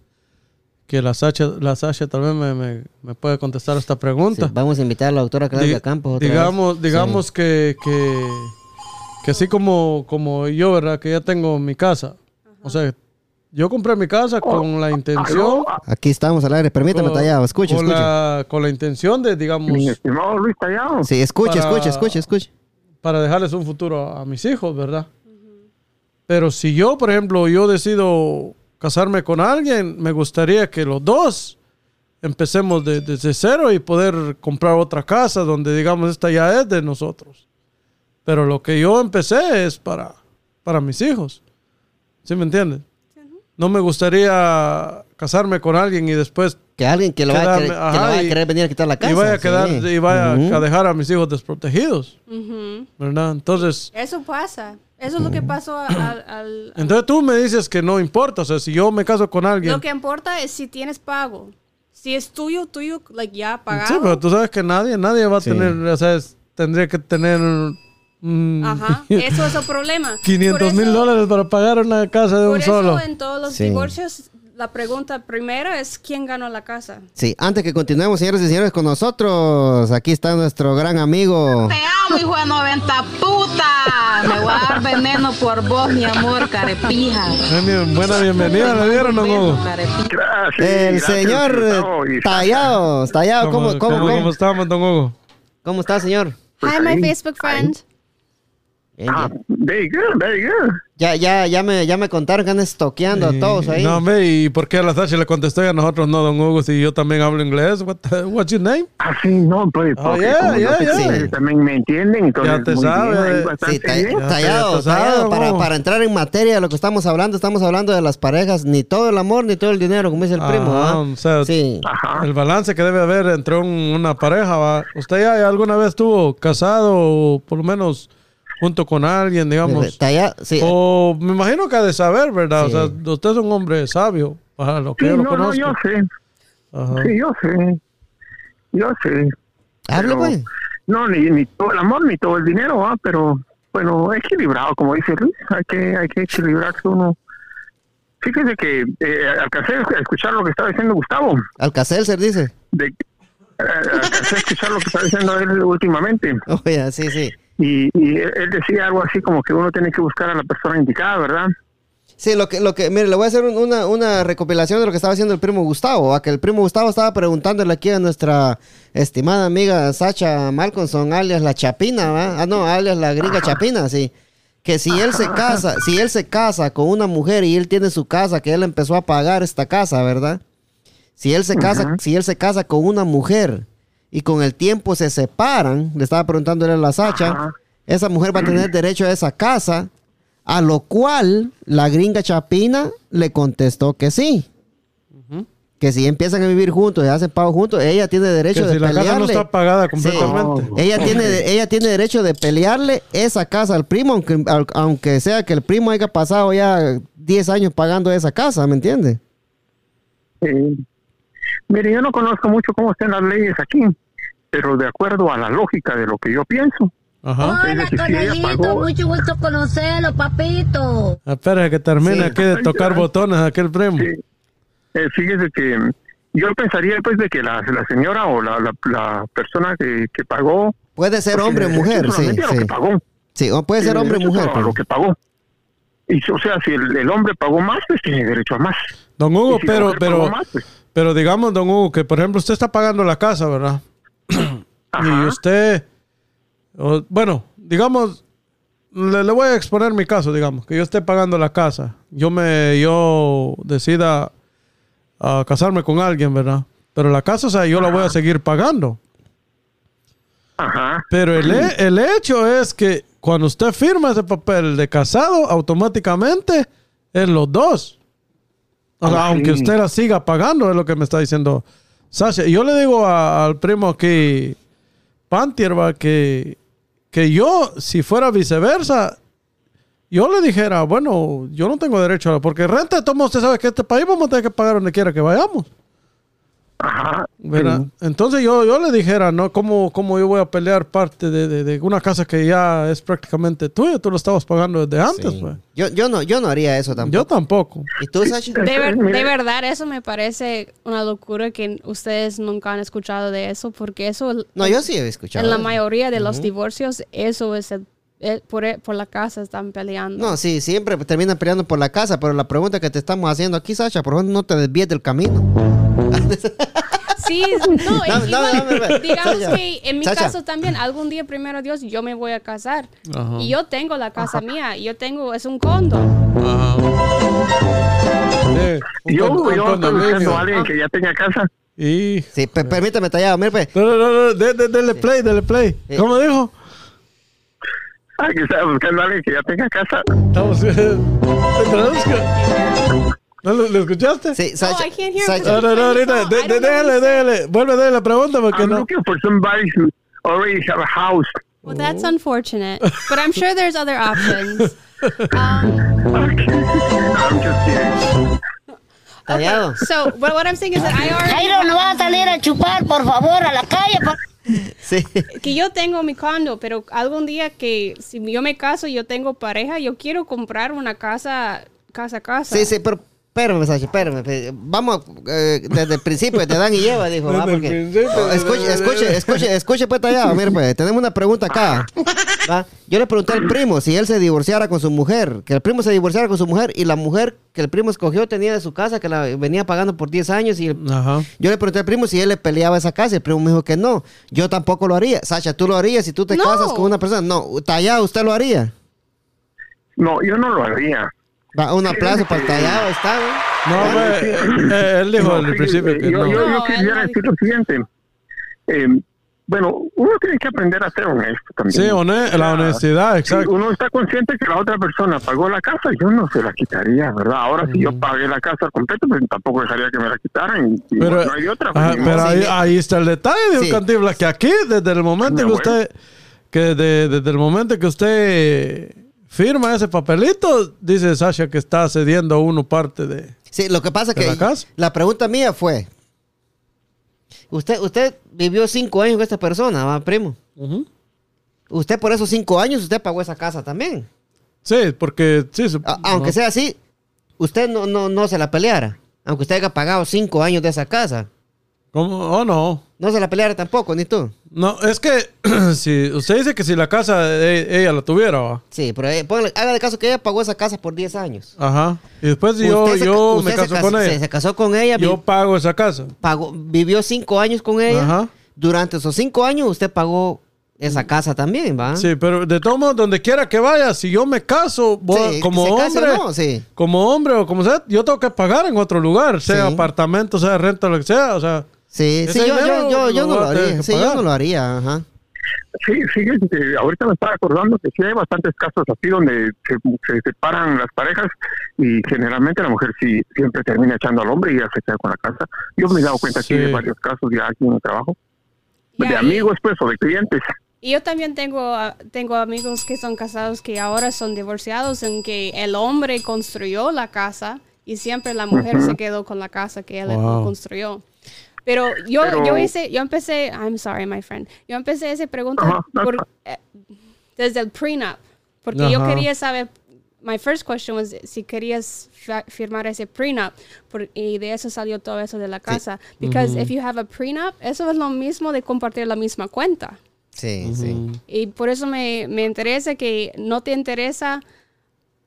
que la Sacha, la Sasha tal vez me, me, me pueda contestar esta Sí, pregunta. vamos a invitar a la doctora Claudia Di- Campos otra vez. digamos, digamos que, que, que así como, como yo, ¿verdad? Que ya tengo mi casa. O sea, yo compré mi casa con la intención... Aquí estamos al aire, permítame, con- Tallado, escuche, con escuche. La, con la intención de, digamos, Mi estimado Luis Tallado. Sí, escuche, para- escuche, escuche, escuche. para dejarles un futuro a, a mis hijos, ¿verdad? Pero si yo, por ejemplo, yo decido casarme con alguien, me gustaría que los dos empecemos de- desde cero y poder comprar otra casa donde digamos esta ya es de nosotros. Pero lo que yo empecé es para, para mis hijos. ¿Sí me entiendes? No me gustaría casarme con alguien y después Que alguien que le vaya, a Quedarme- querer, que vaya a querer venir a quitar la casa. y vaya a sí. quedar y vaya Ujú. a dejar a mis hijos desprotegidos. ¿verdad? Entonces, Eso pasa. Eso es lo que pasó al- al... Entonces tú me dices que no importa, o sea, si yo me caso con alguien. Lo que importa es si tienes pago. Si es tuyo, tuyo, like ya pagado. Sí, pero tú sabes que nadie, nadie va a Sí. tener, o sea, es- tendría que tener mm, Ajá, eso es el problema. 500 Por mil dólares para pagar una casa de Por un eso solo. en todos los Sí. divorcios, la pregunta primera es quién ganó la casa. Sí, antes que continuemos, señores y señores, con nosotros, aquí está nuestro gran amigo. Te amo, hijo de 90 puta. Me voy a dar veneno por vos, mi amor, carepija. Bien- Buena bienvenida, ¿le dieron o no? Gracias. El gracias, señor Tallado. Tallado, ¿cómo, cómo, cómo, cómo, estamos, don Hugo? cómo está, señor? Hi, my Facebook friend. Bien, Ah, bien. very good, very good. Ya, ya, ya me, ya me contaron que andan estoqueando a todos ahí. No, hombre, ¿y por qué a la Sacha le contestó y a nosotros no, don Hugo, si yo también hablo inglés? What the- what's your name? Ah, sí, no, pues, Oh, porque yeah, como yeah, ustedes también me entienden, entonces Ya te muy sabe. bien, ahí Sí, Sí, tallado, ya sabes, tallado. Para, para entrar en materia de lo que estamos hablando, estamos hablando de las parejas, ni todo el amor, ni todo el dinero, como dice el primo. Ajá, ¿ah? o sea, Sí. Ajá. El balance que debe haber entre un- una pareja. ¿va? ¿Usted ya alguna vez estuvo casado o por lo menos junto con alguien, digamos? Talla- sí. O me imagino que ha de saber, ¿verdad? Sí. O sea, usted es un hombre sabio, para lo que Sí, yo lo no, no, conozco. yo sé, Ajá. sí, yo sé, yo sé. Hable, pues. No, ni, ni todo el amor, ni todo el dinero, ¿va? pero bueno, equilibrado, como dice Luis, hay que, hay que equilibrarse uno. Fíjese que eh, alcancé a escuchar lo que estaba diciendo Gustavo, Alcacelser dice. de, eh, alcancé a escuchar lo que estaba diciendo él últimamente, Oye, sí, sí. Y, y él decía algo así como que uno tiene que buscar a la persona indicada, ¿verdad? Sí, lo que, lo que, mire, le voy a hacer un- una, una recopilación de lo que estaba haciendo el primo Gustavo, a que el primo Gustavo estaba preguntándole aquí a nuestra estimada amiga Sacha Malcolmson, alias la Chapina, ¿va? Ah, no, alias la gringa Chapina, sí. Que si él se casa, si él se casa con una mujer y él tiene su casa, que él empezó a pagar esta casa, ¿verdad? Si él se casa, si él se casa con una mujer y con el tiempo se separan, le estaba preguntándole a la Sacha, Ajá. esa mujer va a tener derecho a esa casa, a lo cual la gringa Chapina le contestó que sí. Que si empiezan a vivir juntos y hacen pago juntos, ella tiene derecho Que de si la casa no pelearle. está pagada Sí. completamente. Ella tiene, ella tiene derecho de pelearle esa casa al primo, aunque, aunque sea que el primo haya pasado ya 10 años pagando esa casa, ¿me entiende? Eh, mire, yo no conozco mucho cómo están las leyes aquí, pero de acuerdo a la lógica de lo que yo pienso, Ajá. Hola, si mucho gusto conocerlo, papito. Espera que termine Sí. aquí de tocar botones aquel primo. Sí. Eh, fíjese que yo pensaría pues de que la, la señora o la, la, la persona que, que pagó Puede ser pues, hombre o mujer, sí, a lo sí. que pagó. Sí, o puede ser hombre o mujer. pero- lo que pagó. Y o sea, si el, el hombre pagó más, pues tiene derecho a más. Don Hugo, si pero, pero, más, pues, pero digamos, don Hugo, que por ejemplo usted está pagando la casa, ¿verdad? Y usted, bueno, digamos, le, le voy a exponer mi caso, digamos, que yo esté pagando la casa, yo me, yo decida a casarme con alguien, ¿verdad? Pero la casa, o sea, yo la voy a seguir pagando. Ajá. Pero el, el hecho es que cuando usted firma ese papel de casado, automáticamente es los dos. O sea, Ah, aunque usted la siga pagando, es lo que me está diciendo Sasha. Yo le digo a- al primo aquí, Pantier, va, que, que yo, si fuera viceversa, yo le dijera, bueno, yo no tengo derecho a... Porque renta, modos, usted sabe que este país vamos a tener que pagar donde quiera que vayamos. Ajá. ¿verdad? Sí. Entonces yo, yo le dijera, ¿no? ¿Cómo, cómo yo voy a pelear parte de, de- de una casa que ya es prácticamente tuya? Tú lo estabas pagando desde antes, Sí. pues. Yo, yo, no, yo no haría eso tampoco. Yo tampoco. ¿Y tú, Sachi? De, ver- de verdad, eso me parece una locura que ustedes nunca han escuchado de eso, porque eso, No, yo sí he escuchado. en la mayoría de los divorcios, eso es el- el- por, e- por la casa están peleando. No, sí, siempre terminan peleando por la casa, pero la pregunta que te estamos haciendo aquí, Sacha, por favor, no te desvíes del camino. Sí, no, digamos Sacha. que en mi Sacha. caso también, algún día, primero Dios, yo me voy a casar. Y yo tengo la casa mía, yo tengo, es un condo. Sí, Yo, con- yo estoy condominio. buscando a alguien que ya tenga casa. Y... Sí, pe- permítame tallar, mire, pues. No, no, no, no, de- de- dele play, dele play. Sí. ¿Cómo dijo? Ah, que está buscando a alguien que ya tenga casa. Estamos... ¿Te traduzca? ¿No lo, lo escuchaste? Sí, Sacha. I can't hear Sacha- No, no, no, ahorita. de- de- déjale, déjale. Vuelve a darle la pregunta porque I'm no... looking for somebody who already have a house. Well, that's unfortunate, but I'm sure there's other options. Um, I'm just kidding. Tallado. so, but what I'm saying is that I already Jairo, no vas a salir a chupar, por favor, a la calle. por- Sí. que yo tengo mi condo, pero algún día que si yo me caso y yo tengo pareja, yo quiero comprar una casa, casa a casa. Sí, sí, pero espérame, Sacha, espérame. Vamos eh, desde el principio, de Dan y Eva, dijo. el porque- principio, Oh, escuche, escuche, escuche, escuche, pues, tallado. Mire, pues, tenemos una pregunta acá. ¿va? Yo le pregunté al primo si él se divorciara con su mujer, que el primo se divorciara con su mujer y la mujer que el primo escogió tenía de su casa, que la venía pagando por 10 años y el- Ajá. yo le pregunté al primo si él le peleaba esa casa y el primo me dijo que no. Yo tampoco lo haría. Sacha, ¿tú lo harías si tú te No. casas con una persona? No, tallado, ¿usted lo haría? No, yo no lo haría. Va, un aplauso para el tallado, está, güey. No, pues, eh, eh, él dijo No, al fíjese, principio que yo, no. yo, yo No, quisiera decir lo siguiente. Eh, bueno, uno tiene que aprender a ser honesto también. Sí, la honestidad, Si exacto. uno está consciente que la otra persona pagó la casa, yo no se la quitaría, ¿verdad? Ahora, si yo pagué la casa completa, pues tampoco dejaría que me la quitaran. Y, Pero, bueno, no hay de otra. pues, ajá, pero ahí, está el detalle, dijo Sí. Cantinflas, que aquí, desde el momento que No, usted, que de- desde el momento que usted firma ese papelito, dice Sasha que está cediendo a uno parte de... Sí, lo que pasa es ¿De que la casa? la pregunta mía fue, usted, usted vivió cinco años con esta persona, ¿va, primo? Ujú. Usted por esos cinco años, usted pagó esa casa también. Sí, porque sí, A- aunque no. sea así, usted no, no, no se la peleara. Aunque usted haya pagado cinco años de esa casa. ¿Cómo? Oh, no. No se la peleara tampoco, ni tú. No, es que si usted dice que si la casa e- ella la tuviera, ¿va? Sí, pero eh, póngale- haga de caso que ella pagó esa casa por 10 años. Ajá. Y después yo, se- yo me se caso cas- con ella. Se, casó con ella, vi- Yo pago esa casa. pagó, vivió cinco años con ella. Ajá. Durante esos cinco años usted pagó esa casa también, ¿va? Sí, pero de todos modos, donde quiera que vaya, si yo me caso, voy- Sí, como hombre, no, sí. como hombre o como sea, yo tengo que pagar en otro lugar, sea Sí. apartamento, sea renta, lo que sea, o sea, Sí, sí, yo, yo, yo, no lo haría. Sí, yo no lo haría, ajá. Sí, fíjense que ahorita me estaba acordando que sí hay bastantes casos así donde se, se separan las parejas y generalmente la mujer sí siempre termina echando al hombre y ya se queda con la casa. Yo me he dado cuenta aquí Sí. de varios casos ya aquí en el trabajo, Y de ahí- amigos pues o de clientes. Y yo también tengo, ah, tengo amigos que son casados que ahora son divorciados en que el hombre construyó la casa y siempre la mujer se quedó con la casa que él Wow. construyó. Pero yo, Pero- yo hice, yo empecé, I'm sorry, my friend. Yo empecé esa pregunta por- eh, desde el prenup. Porque yo quería saber, my first question was si querías firmar ese prenup. por- y de eso salió todo eso de la casa. Because if you have a prenup, eso es lo mismo de compartir la misma cuenta. Sí, sí. Y por eso me, me interesa que no te interesa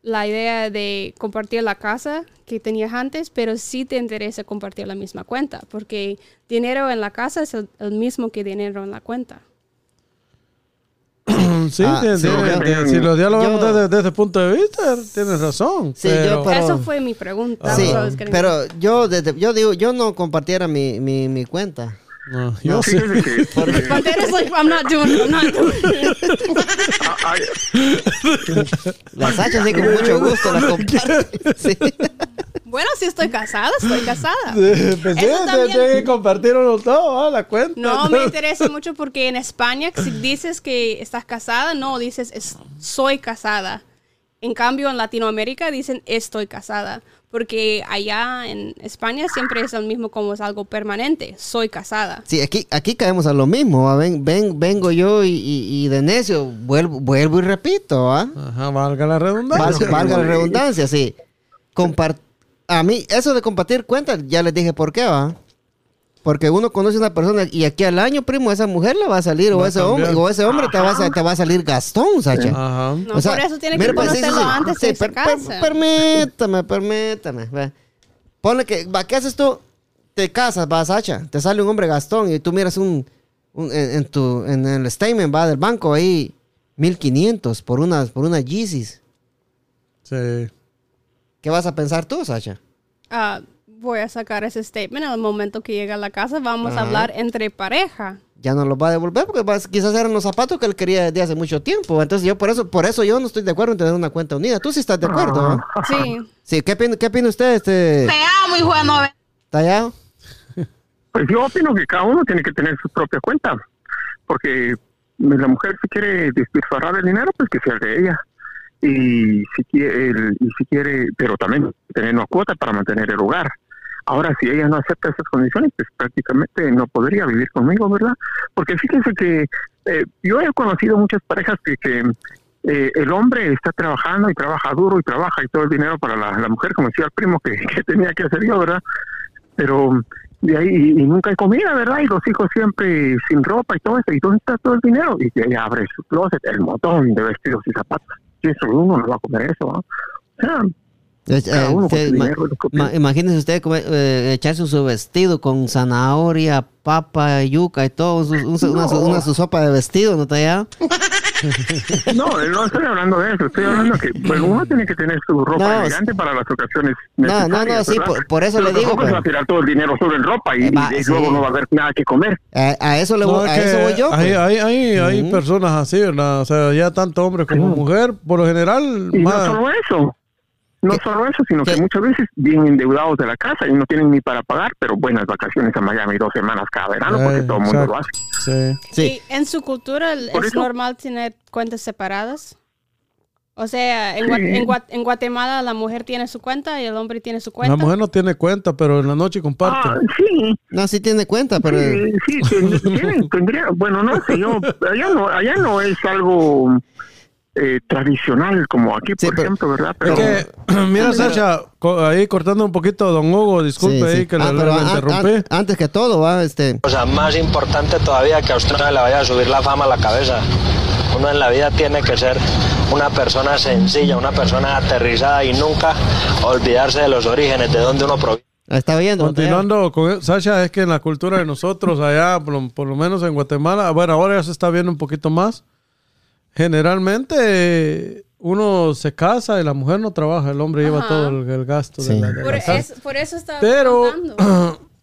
la idea de compartir la casa que tenías antes, pero sí te interesa compartir la misma cuenta, porque dinero en la casa es el, el mismo que dinero en la cuenta. Sí, Ah, tiene- sí, tiene- yo- tiene- si lo dialogamos yo- desde, desde ese punto de vista, tienes razón. Sí, yo, pero, Pero- Eso fue mi pregunta. Sí, pero yo, desde, yo digo, yo no compartiera mi, mi, mi cuenta. No, yo sí. Fíjese que eh, But then it's like, I'm not doing it, I'm not doing it. La Sacha sí con mucho gusto la comparte. Sí. Bueno, si estoy casada, estoy casada. Pues sí, tiene también- que compartirlo todo, ah, la cuenta. No me interesa mucho porque en España, si dices que estás casada, no, dices es- soy casada. En cambio, en Latinoamérica dicen estoy casada. Porque allá en España siempre es el mismo como es algo permanente. Soy casada. Sí, aquí, aquí caemos a lo mismo. ¿va? Ven, ven, vengo yo y, y- y de necio vuelvo, vuelvo y repito. ¿va? Ajá, valga la redundancia. Val- valga la redundancia, sí. Compar- a mí, eso de compartir cuentas, ya les dije por qué, va. Porque uno conoce a una persona y aquí al año, primo, esa mujer le va a salir, o Va ese hombre, o ese hombre te va, a, sa- te va a salir Gastón, Sacha. Ajá. No, por eso tiene que mira, pues, sí, sí, conocerlo sí. antes Sí, de per- per- permítame, permítame. Ponle que, va, ¿qué haces tú? Te casas, va, Sacha. Te sale un hombre Gastón y tú miras un, un- en, en tu, en el statement, va, del banco ahí, 1500 por unas, por unas Yeezys. Sí. ¿Qué vas a pensar tú, Sacha? Ah, voy a sacar ese statement. Al momento que llega a la casa, vamos Ajá. a hablar entre pareja. Ya no los va a devolver porque vas- quizás eran los zapatos que él quería desde hace mucho tiempo. Entonces yo por eso, por eso yo no estoy de acuerdo en tener una cuenta unida. Tú sí estás de acuerdo, ¿no? Sí. Sí, ¿qué opina, qué opina usted, este Te amo, hijo de nove- Tallado? Pues yo opino que cada uno tiene que tener su propia cuenta, porque la mujer si quiere despilfarrar el dinero, pues que sea de ella. Y si quiere, el- y si quiere, pero también tener una cuota para mantener el hogar. Ahora, si ella no acepta esas condiciones, pues prácticamente no podría vivir conmigo, ¿verdad? Porque fíjense que eh, yo he conocido muchas parejas que, que eh, el hombre está trabajando y trabaja duro y trabaja y todo el dinero para la, mujer, como decía el primo que, tenía que hacer yo, ¿verdad? Pero de ahí y, nunca hay comida, ¿verdad? Y los hijos siempre sin ropa y todo eso. ¿Y dónde está todo el dinero? Y ahí abre su closet, el montón de vestidos y zapatos. Y eso uno no va a comer eso, ¿no? O sea, Eh, uno usted ma- imagínese usted eh, echarse su vestido con zanahoria, papa, yuca y todo, su- un- una, su- una su sopa de vestido, ¿no Tallado? no, no estoy hablando de eso. Estoy hablando que pues, uno tiene que tener su ropa No, elegante para las ocasiones No, no, no, sí, por- por eso Pero le digo, se va a tirar todo el dinero solo en ropa y, Eh, va, y luego sí. no va a haber nada que comer. A, a eso le No, voy, a eso voy yo. Hay, pues. hay, hay, hay personas así, ¿verdad? O sea, ya tanto hombre como mujer, por lo general, Y más- no solo eso, no ¿Qué? solo eso, sino ¿Qué? que muchas veces vienen endeudados de la casa y no tienen ni para pagar, pero buenas vacaciones a Miami dos semanas cada verano porque todo el mundo lo hace. Sí. Sí. ¿Y en su cultura es eso- normal tener cuentas separadas? O sea, en, Sí. Gua- en Gua- en Guatemala la mujer tiene su cuenta y el hombre tiene su cuenta. La mujer no tiene cuenta, pero en la noche comparte. Ah, sí, No, sí tiene cuenta, pero... sí, sí, tienen- tendría, bueno, no sé, yo, allá no, allá no es algo eh, tradicional como aquí, Sí, por pero- ejemplo, ¿verdad? Es Pero, que, mira, Sacha, co- ahí cortando un poquito, don Hugo, disculpe Sí, sí. ahí que Ah, le, interrumpí. an- antes que todo, va, este... cosa más importante todavía que a usted no le vaya a subir la fama a la cabeza. Uno en la vida tiene que ser una persona sencilla, una persona aterrizada y nunca olvidarse de los orígenes, de donde uno proviene. Está viendo. Continuando con Sacha, es que en la cultura de nosotros allá, por, lo- por lo menos en Guatemala, bueno, ahora ya se está viendo un poquito más. Generalmente uno se casa y la mujer no trabaja, el hombre lleva Ajá. todo el, el gasto Sí. de la, de por, la casa. es- por eso estaba Pero.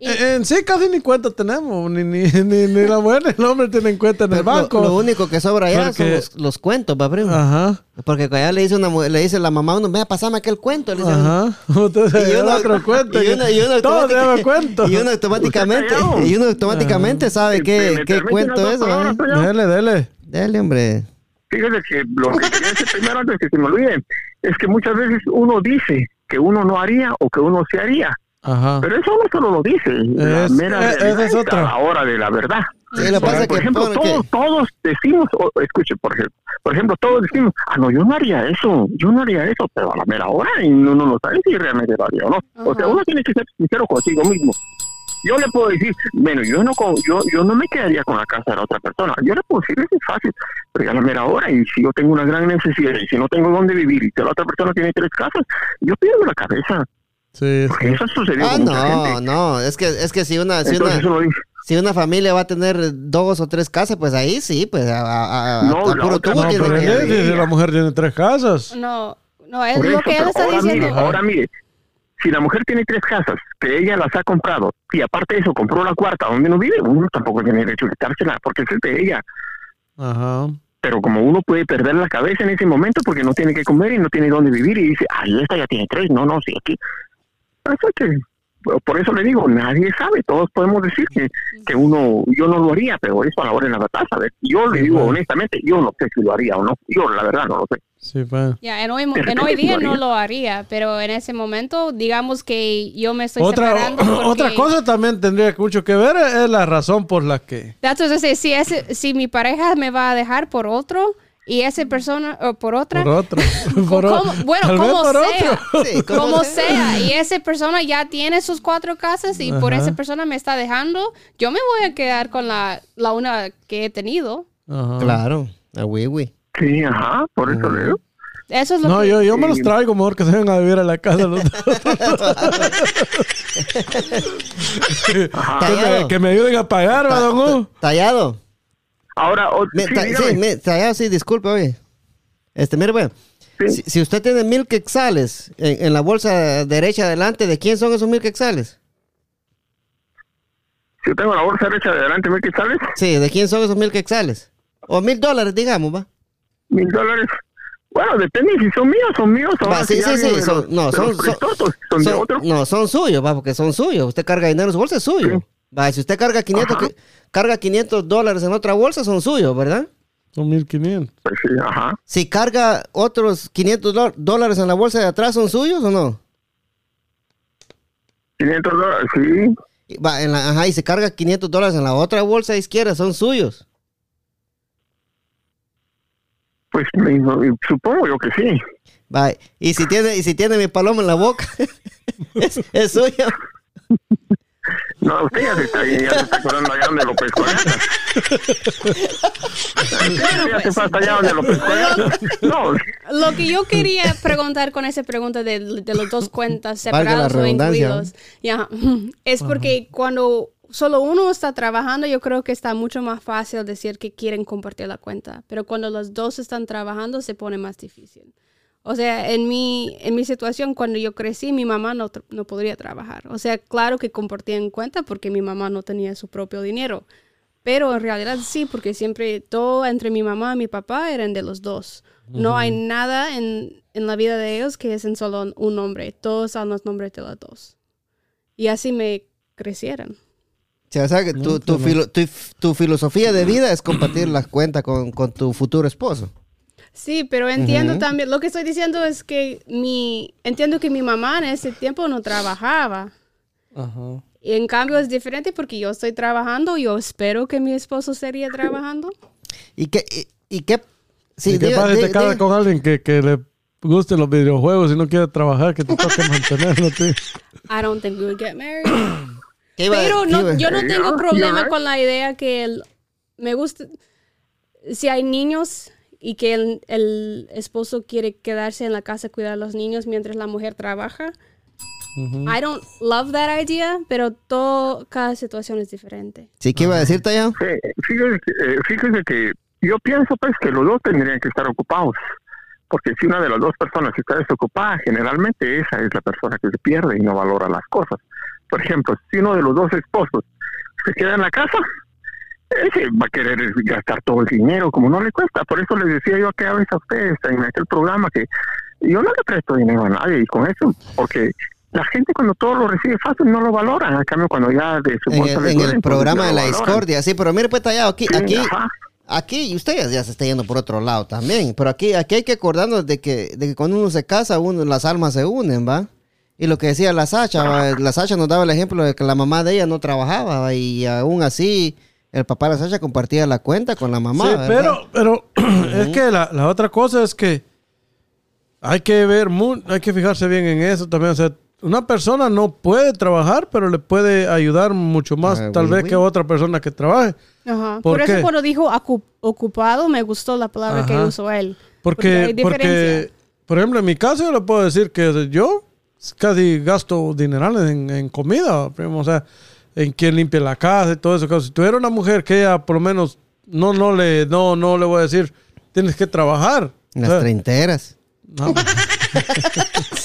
En, en sí casi ni cuenta tenemos, ni, ni, ni, ni la mujer ni el hombre tienen cuenta en el Pero lo- banco. Lo, único que sobra allá son Porque- los, los cuentos, va, primo. Ajá, Porque allá le dice, una, le dice la mamá a uno, vea, pasame aquel cuento. Le dice ajá. Se Y uno- otro cuento. y uno- y uno Todo automática- lleva cuento. Y uno automáticamente, y uno automáticamente sabe qué, qué cuento es. Dele, dele. Dale, hombre. Fíjese que lo que quería decir primero antes que se me olvide es que muchas veces uno dice que uno no haría o que uno se haría, Ajá. pero eso uno solo lo dice. la Es- mera eh, realidad esa es otra. a la hora de la verdad. Sí, lo que pasa es por que ejemplo, pone todos, todos decimos, o- escuche, por ejemplo, por ejemplo, todos decimos, ah, no, yo no haría eso, yo no haría eso, pero a la mera hora y uno no sabe si realmente lo haría o no. O sea, uno tiene que ser sincero consigo mismo. Yo le puedo decir, bueno, yo no yo, yo no me quedaría con la casa de la otra persona. Yo le puedo decir, eso es fácil, pero ya la mera hora, y si yo tengo una gran necesidad, y si no tengo dónde vivir, y si la otra persona tiene tres casas, yo pierdo la cabeza. Sí, Porque sí. eso sucedió Ah, con mucha no, gente. no. Es que, es que si una, si Entonces una, si una familia va a tener dos o tres casas, pues ahí sí, pues a, a- a- No, a la puro tubo No, tiene pero que- la mujer tiene tres casas. No, no, es Por lo eso, que él está ahora diciendo. Mire, ahora mire, si la mujer tiene tres casas, que ella las ha comprado, y aparte de eso compró la cuarta donde no vive, uno tampoco tiene derecho a quitársela, porque es de ella. Ajá. Pero como uno puede perder la cabeza en ese momento porque no tiene que comer y no tiene dónde vivir, y dice, ay, esta ya tiene tres, no, no, sí, aquí. Es que, por eso le digo, nadie sabe, todos podemos decir que, que uno, yo no lo haría, pero eso a la hora de la batalla, ¿sabes? Yo le digo honestamente, yo no sé si lo haría o no, yo la verdad no lo sé. Sí. Ya, en hoy, en día lo no lo haría, pero en ese momento, digamos que yo me estoy Otra, separando porque- otra cosa también tendría mucho que ver es la razón por la que. Say, si, ese, si mi pareja me va a dejar por otro y esa persona o por otra, Por otro. por o- ¿Cómo? bueno, tal vez como por sea, otro. Sí, como sea. y esa persona ya tiene sus cuatro casas y por esa persona me está dejando, yo me voy a quedar con la, la una que he tenido. Ajá. Claro, a Wiwi. Sí, ajá, por eso le digo. Eso es lo No, que... yo, yo me los traigo mejor que se vengan a vivir a la casa. los dos. que, me, que me ayuden a pagar, ¿va, don? Tallado. Ahora, o- Me- sí, ta- dígame. sí, me- disculpe, oye. Este, mire, bueno. Sí. Si, si usted tiene mil quexales en, en la bolsa derecha adelante, ¿de quién son esos mil quexales? Si yo tengo la bolsa derecha de adelante, ¿me sales? Sí, ¿de quién son esos mil quexales? O mil dólares, digamos, va. Mil dólares. Bueno, depende si son míos, son míos. Va, Ahora, sí, sí, sí, me son- los- no, me son- son- pues, son de Son- otro. No, son suyos, va, porque son suyos. Usted carga dinero en su bolsa, es suyo. Va, si usted carga 500, Ajá. que- carga 500 dólares en otra bolsa, son suyos, ¿verdad? Son 1500. Pues sí, ajá. Si carga otros 500 do- dólares en la bolsa de atrás, ¿son suyos o no? 500 dólares, sí. Y Va, en la, ajá, y se carga 500 dólares en la otra bolsa izquierda, son suyos. Pues me- supongo yo que sí. Va, y si tiene, y si tiene mi paloma en la boca, es, es suyo. No, usted ya se está, ya se está acordando allá donde lo pescó. Ya se fue hasta allá donde lo pescó. No, Lo que yo quería preguntar con esa pregunta de, de las dos cuentas separadas o incluidos, ya, es porque cuando solo uno está trabajando, yo creo que está mucho más fácil decir que quieren compartir la cuenta, pero cuando los dos están trabajando se pone más difícil. O sea, en mi, en mi situación, cuando yo crecí, mi mamá no, no podría trabajar. O sea, claro que compartía en cuenta porque mi mamá no tenía su propio dinero. Pero en realidad sí, porque siempre todo entre mi mamá y mi papá eran de los dos. No hay nada en, en la vida de ellos que es en solo un nombre. Todos son los nombres de los dos. Y así me crecieron. O sea, o sea, que tu, tu, filo- tu- tu filosofía de vida es compartir las cuentas con, con tu futuro esposo. Sí, pero entiendo también, lo que estoy diciendo es que mi, entiendo que mi mamá en ese tiempo no trabajaba. Ajá. Y en cambio es diferente porque yo estoy trabajando, yo espero que mi esposo sería trabajando. ¿Y qué? Y, y qué sí, ¿Y qué pasa si te di- casas di- con alguien que, que le gusten los videojuegos y no quiere trabajar, que te toque mantenerlo, tío? I don't think we would get married. ¿qué iba- Pero no, yo no tengo problema con la idea que el, me gusta, si hay niños y que el, el esposo quiere quedarse en la casa a cuidar a los niños mientras la mujer trabaja. I don't love that idea, pero todo, cada situación es diferente. Sí, ¿qué iba a decir, Tallado? sí, fíjese, que, eh, fíjese que yo pienso pues que los dos tendrían que estar ocupados. Porque si una de las dos personas está desocupada, generalmente esa es la persona que se pierde y no valora las cosas. por ejemplo, si uno de los dos esposos se queda en la casa, ese va a querer gastar todo el dinero, como no le cuesta. Por eso les decía yo aquella vez a ustedes en aquel programa que yo no le presto dinero a nadie y con eso, porque la gente cuando todo lo recibe fácil no lo valora. En cambio, cuando ya de su En bolsa el, le en el duele, programa de la valoran. discordia, sí, pero mire pues tallado, aquí, Sí, aquí, ajá. aquí, y usted ya, ya se está yendo por otro lado también, pero aquí, aquí hay que acordarnos de que, de que cuando uno se casa, uno, las almas se unen, ¿va? Y lo que decía la Sacha, ¿va? la Sacha nos daba el ejemplo de que la mamá de ella no trabajaba, ¿va? y aún así el papá de la Sacha compartía la cuenta con la mamá. Sí, ¿verdad? pero, pero es que la, la otra cosa es que hay que ver, hay que fijarse bien en eso también. O sea, una persona no puede trabajar, pero le puede ayudar mucho más, Ah, tal oui, vez oui. que otra persona que trabaje. Ajá. ¿Por Por, eso cuando dijo ocupado, me gustó la palabra que usó él. hay Porque, porque, por ejemplo, en mi caso yo le puedo decir que yo casi gasto dinerales en, en comida, primo, o sea, en quien limpia la casa y todo eso. Si tuviera una mujer que ella por lo menos no, no le, no, no le voy a decir, tienes que trabajar. Las O sea, treinteras. no,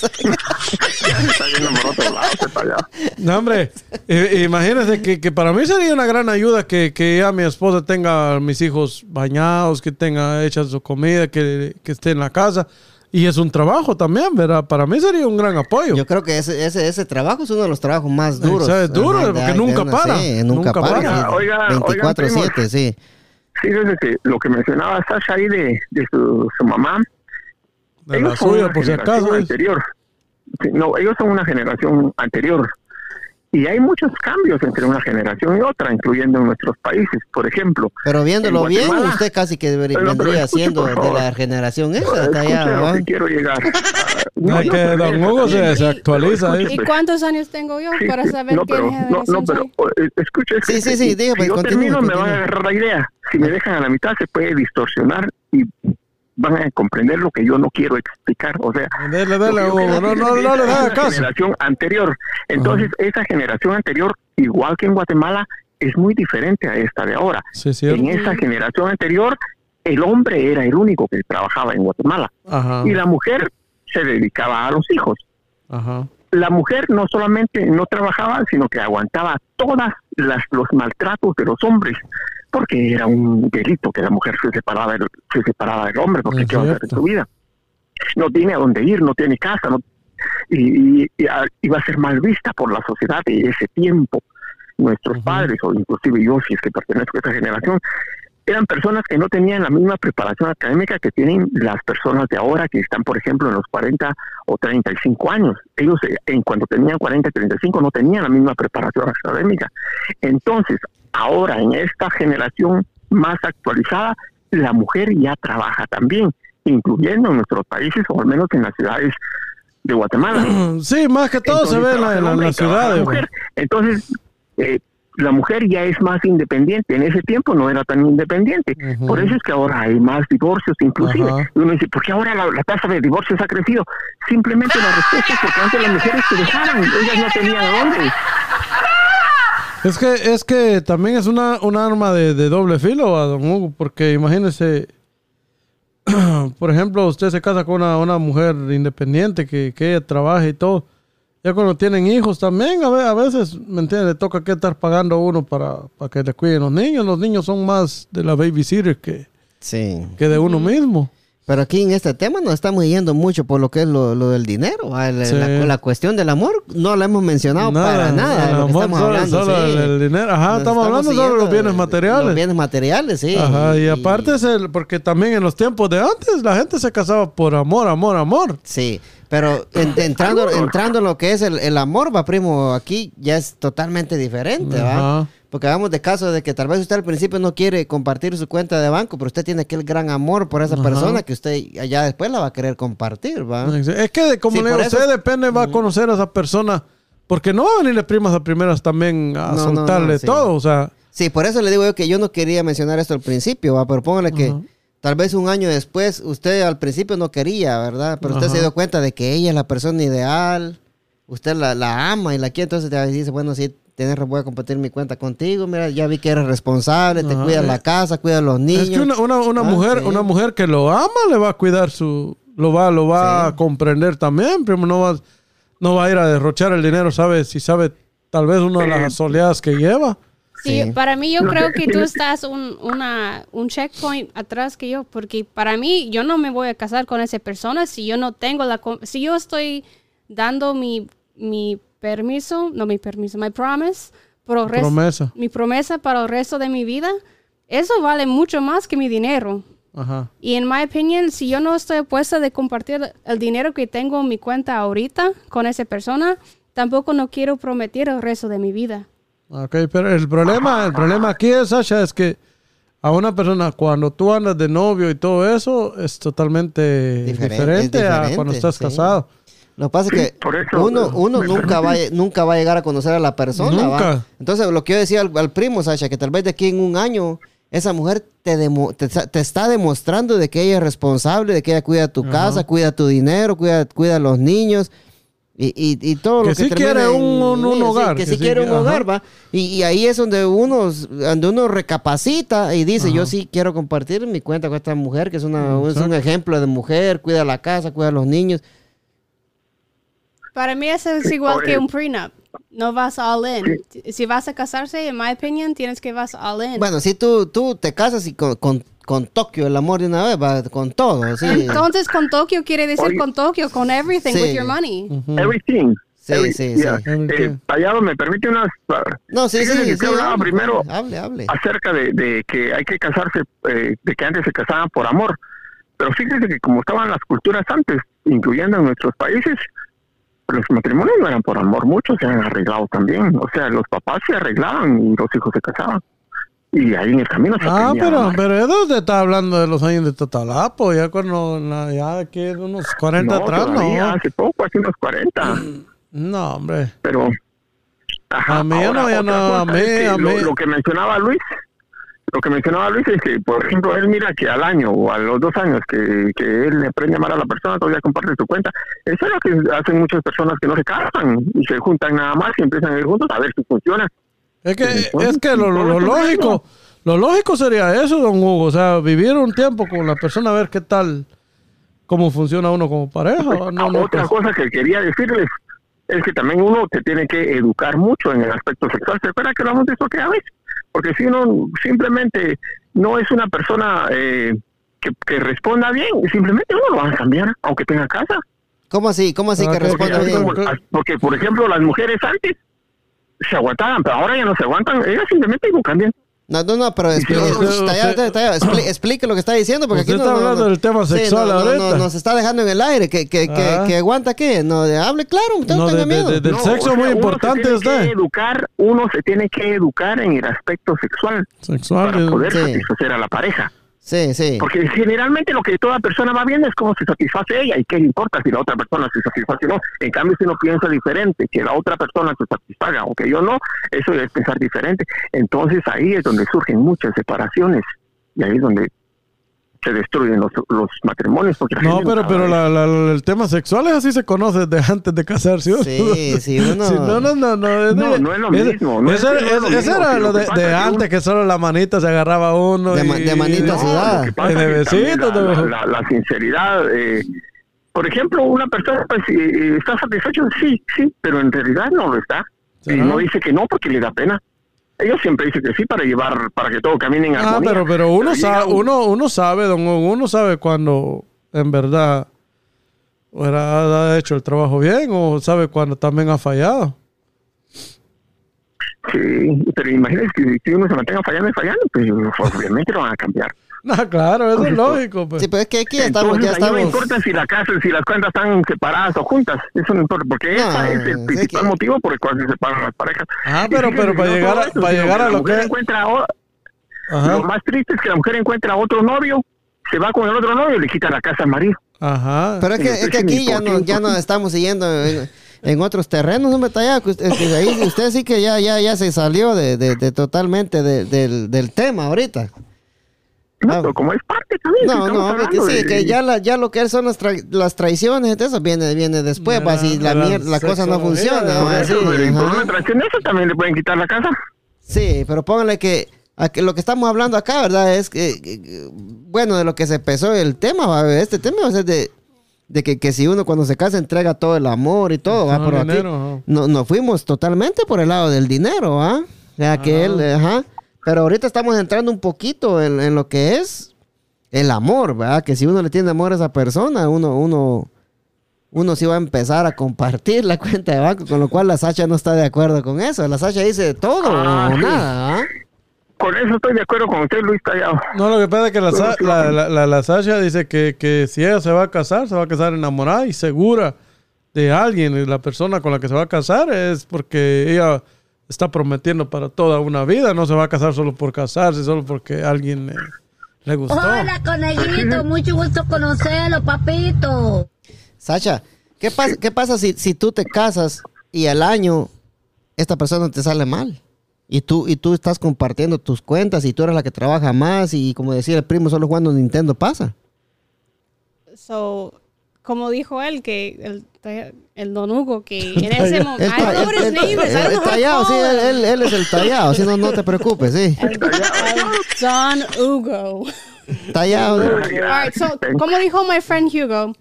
no, hombre, i- imagínese que, que para mí sería una gran ayuda que, que ya mi esposa tenga a mis hijos bañados, que tenga hecha su comida, que, que esté en la casa. Y es un trabajo también, ¿verdad? Para mí sería un gran apoyo. Yo creo que ese, ese, ese trabajo es uno de los trabajos más duros. Exacto, es duro, de- porque de nunca una- para, Sí, nunca, nunca para. Oiga, oigan, 24-7, sí. Fíjese que lo que mencionaba Sasha ahí de, de su, su mamá, De la ellos son suya, una por si acaso. anterior. Sí, no, ellos son una generación anterior. Y hay muchos cambios entre una generación y otra, incluyendo en nuestros países. Por ejemplo, Pero viéndolo En bien, usted casi que debería- Pero, pero vendría escuche, siendo de la generación esa. escuche allá, que quiero llegar. Ah, No, que don Hugo se, también. se actualiza. Pero ¿eh? ¿Y cuántos años tengo yo Sí, para saber no, qué pero, no, generación no, pero eh, escuche, Sí, escuche, sí, sí, diga, pues, si yo continúe, termino me van a agarrar la idea. Si me dejan a la mitad se puede distorsionar y van a comprender lo que yo no quiero explicar. O sea, quiero No, no, no caso. generación anterior. Entonces, esa generación anterior, igual que en Guatemala, es muy diferente a esta de ahora. Sí. En esa generación anterior, el hombre era el único que trabajaba en Guatemala Ajá. y la mujer se dedicaba a los hijos. Ajá. La mujer no solamente no trabajaba, sino que aguantaba todas las los maltratos de los hombres, porque era un delito que la mujer se separaba del, se separaba del hombre, porque qué va a hacer cierto. su vida. No tiene a dónde ir, no tiene casa, no, y, y- y a- iba a ser mal vista por la sociedad de ese tiempo. Nuestros padres, o inclusive yo, si es que pertenezco a esa generación, eran personas que no tenían la misma preparación académica que tienen las personas de ahora que están, por ejemplo, en los 40 o 35 años. Ellos, eh, en cuando tenían 40 y 35, no tenían la misma preparación académica. Entonces, ahora en esta generación más actualizada, la mujer ya trabaja también, incluyendo en nuestros países o al menos en las ciudades de Guatemala. Sí, más que todo se ve en, la- en en las ciudades. mujer. Entonces, eh, la mujer ya es más independiente. En ese tiempo no era tan independiente. Por eso es que ahora hay más divorcios, inclusive. Y uno dice, ¿por qué ahora la, la tasa de divorcios ha crecido? Simplemente la respuesta es porque antes las mujeres se dejaban, ellas no tenían a dónde. Es que, es que también es una, un arma de, de doble filo a don Hugo, porque imagínese, por ejemplo, usted se casa con una, una mujer independiente que, que ella trabaja y todo. Ya cuando tienen hijos también, a, ve- a veces, ¿me entiende? Le toca que estar pagando a uno para, para que le cuiden los niños. Los niños son más de la babysitter que, Sí. que de uno mismo. Pero aquí en este tema nos estamos yendo mucho por lo que es lo, lo del dinero. El- Sí. La, la cuestión del amor no la hemos mencionado para nada. el de lo que amor estamos solo- hablando, solo sí. el, dinero. Ajá, Nos estamos hablando solo de los bienes materiales. Los bienes materiales, sí. Ajá, y aparte es el, porque también en los tiempos de antes la gente se casaba por amor, amor, amor. Sí, pero en- entrando, entrando en lo que es el, el amor, va primo, aquí ya es totalmente diferente, ¿va? Ajá. Porque hagamos de caso de que tal vez usted al principio no quiere compartir su cuenta de banco, pero usted tiene aquel gran amor por esa Ajá. persona que usted ya después la va a querer compartir, ¿va? Es que, de- como Sí, le digo, eso- usted depende, va a conocer a esa persona. Porque no va a venirle primas a primeras también a No, no, no, soltarle sí. todo. O sea, Sí, por eso le digo yo que yo no quería mencionar esto al principio, ¿va? Pero póngale que Ajá. tal vez un año después usted al principio no quería, ¿verdad? Pero usted Ajá. se dio cuenta de que ella es la persona ideal, usted la, la ama y la quiere, entonces te dice, bueno, sí, tienes, voy a compartir mi cuenta contigo, mira, ya vi que eres responsable, te Ajá. cuidas la casa, cuidas los niños. es que una, una, una Ah, mujer, sí. una mujer que lo ama le va a cuidar su, lo va, lo va a comprender también. Primo, no va, no va a ir a derrochar el dinero, sabe, si sabe tal vez una de las soleadas que lleva. Sí, Sí. para mí yo creo que tú estás un, una, un checkpoint atrás que yo, porque para mí yo no me voy a casar con esa persona si yo no tengo la... Si yo estoy dando mi, mi permiso, no mi permiso, my promise, por el resto- Promesa. mi promesa para el resto de mi vida, eso vale mucho más que mi dinero. Ajá. Y en mi opinión, si yo no estoy puesta de compartir el dinero que tengo en mi cuenta ahorita con esa persona, tampoco no quiero prometer el resto de mi vida. Ok, pero el problema, el problema aquí es, Sasha, es que a una persona cuando tú andas de novio y todo eso es totalmente Diferente, diferente, es a cuando estás sí. casado. Lo que pasa es que por eso, uno, eh, uno nunca, va, nunca va a llegar a conocer a la persona. ¿va? Nunca. Entonces, lo que yo decía al, al primo, Sasha, que tal vez de aquí en un año esa mujer te, demo- te, te está demostrando de que ella es responsable, de que ella cuida tu casa, cuida tu dinero, cuida, cuida a los niños. Y, y, y todo Que lo que sí quiere un- hogar, que, que sí sí quiere un ajá. hogar, va. Y, y ahí es donde uno, donde uno recapacita y dice, yo sí quiero compartir mi cuenta con esta mujer, que es, una, es un ejemplo de mujer, cuida la casa, cuida a los niños. Para mí eso es igual por que eso. un prenup. No vas all in. Si vas a casarse, en mi opinión, tienes que vas all in. Bueno, si tú, tú te casas y con, con, con Tokio, el amor de una vez, va con todo, sí. Entonces, con Tokio quiere decir Oye. con Tokio, con everything Sí. with your money. Everything. Sí, Every- sí, yeah. sí. Eh, Tallado, me permite unas... No, sí, sí, sí. hablaba hable, primero Hable, hable. acerca de, de que hay que casarse, eh, de que antes se casaban por amor. Pero fíjese que como estaban las culturas antes, incluyendo en nuestros países, los matrimonios no eran por amor, muchos se han arreglado también. O sea, los papás se arreglaban y los hijos se casaban. Y ahí en el camino se Ah, pero, pero eso te está hablando de los años de Tatalapo, ya cuando, ya que unos 40 no, atrás, todavía, no. hace poco, hace unos 40. No, hombre. pero A mí ya no, ya no, a mí, es que a lo, mí. lo que mencionaba Luis lo que mencionaba Luis es que por ejemplo él mira que al año o a los dos años que, que él le aprende a amar a la persona todavía comparte su cuenta eso es lo que hacen muchas personas que no se casan y se juntan nada más y empiezan a ir juntos a ver si funciona Es que, es que lo, lo- lógico, lo lógico sería eso, don Hugo. O sea, vivir un tiempo con la persona, a ver qué tal, cómo funciona uno como pareja. No, no, Ah, otra pues, cosa que quería decirles es que también uno te tiene que educar mucho en el aspecto sexual. ¿Se acuerdan que hablamos de eso aquella vez? Porque si uno simplemente no es una persona eh, que, que responda bien, simplemente uno lo va a cambiar, aunque tenga casa. ¿Cómo así? ¿Cómo así Ah, que responda bien? como- porque, por ejemplo, las mujeres antes se aguantaban, pero ahora ya no se aguantan. Ellas simplemente no cambian. No, no, no, pero explique lo que está diciendo, porque Usted aquí no, está no- hablando no- del tema Sí, sexual no, no, no, ahorita. nos está dejando en el aire, que, que, que, Ah. que aguanta qué, no, de- hable claro, usted no, No, tenga de- de- miedo. de- del No, sexo o sea, muy uno se importante tiene usted. que educar, uno se tiene que educar en el aspecto sexual Sexual. para poder Sí. satisfacer a la pareja. Sí, sí. Porque generalmente lo que toda persona va viendo es cómo se satisface ella y qué le importa si la otra persona se satisface o no. En cambio, si uno piensa diferente, que la otra persona se satisfaga, aunque yo no, eso es pensar diferente. Entonces ahí es donde surgen muchas separaciones y ahí es donde se destruyen los, los matrimonios. Porque la No, pero, pero la- la- el tema sexual es así se conoce desde antes de casarse. Sí, sí, uno- Sí, no, no, no, no. es No, no es lo mismo, no es- no es lo ese- mismo, ese era lo que de, es que antes, uno- que solo la manita se agarraba uno. De y- ma- de manita es también besito, la, la- la- la sinceridad. eh, por ejemplo, una persona pues, eh, está satisfecho, sí, sí, pero en realidad no lo está. Y no dice que no porque le da pena. Ellos siempre dicen que sí para llevar, para que todo camine en Ah, armonía. pero, pero uno, sabe, un- uno, uno sabe, don Hugo, uno sabe cuando en verdad hubiera hecho el trabajo bien o sabe cuando también ha fallado. Sí, pero imagínense que si uno se mantenga fallando y fallando, pues obviamente lo van a cambiar. No, claro, eso es lógico. Pues. Sí, pero es que aquí ya estamos, Entonces, ya ahí no estamos. importa si la casa, si las cuentas están separadas o juntas, eso no importa, porque No, ese es es el principal que- motivo por el cual se separan las parejas. Ah, pero- pero para no llegar a- eso, para llegar que a la lo mujer que- encuentra o- Ajá. Lo más triste es que la mujer encuentra otro novio, se va con el otro novio y le quita la casa al marido. Ajá. Pero es que, es que aquí ya no, ya no estamos siguiendo en, en otros terrenos, hombre, está ya, que usted, usted sí que ya, ya, ya se salió de, de, de totalmente de- del, del tema ahorita. No, Ah. pero como es parte también. No, estamos no, que sí, de- que ya, la, ya lo que son las, tra- las traiciones, eso viene, viene después, De va, la- si la, la la cosa no funciona. va, Por sí, eso, pero y por una traición eso también le pueden quitar la casa. Sí, pero póngale que, a que lo que estamos hablando acá, ¿verdad? Es que, que- que, bueno, de lo que se empezó el tema, va, este tema va a ser de, de que, que si uno cuando se casa entrega todo el amor y todo, ¿va? Pero aquí no, nos fuimos totalmente por el lado del dinero, ¿ah? O sea, que él, ajá. Pero ahorita estamos entrando un poquito en, en lo que es el amor, ¿verdad? Que si uno le tiene amor a esa persona, uno, uno, uno sí va a empezar a compartir la cuenta de banco, con lo cual la Sacha no está de acuerdo con eso. La Sacha dice todo Ah, o sí. nada, ¿ah? Con eso estoy de acuerdo con usted, Luis Tallado. No, lo que pasa es que la, Sa- la, la, la- la Sasha dice que, que si ella se va a casar, se va a casar enamorada y segura de alguien. Y la persona con la que se va a casar es porque ella está prometiendo para toda una vida. No se va a casar solo por casarse, solo porque alguien le, le gustó. Hola, coneguito, mucho gusto conocerlo, papito. Sacha, ¿qué pasa, qué pasa si, si tú te casas y al año esta persona te sale mal? Y tú, y tú estás compartiendo tus cuentas y tú eres la que trabaja más y como decía el primo, solo jugando Nintendo pasa. So, como dijo él, que el, el don Hugo, que en ese momento. El, tallado, sí, él, él- él es el tallado, si no, no te preocupes, sí. El Don Hugo. Tallado. All right, so, como dijo my friend Hugo,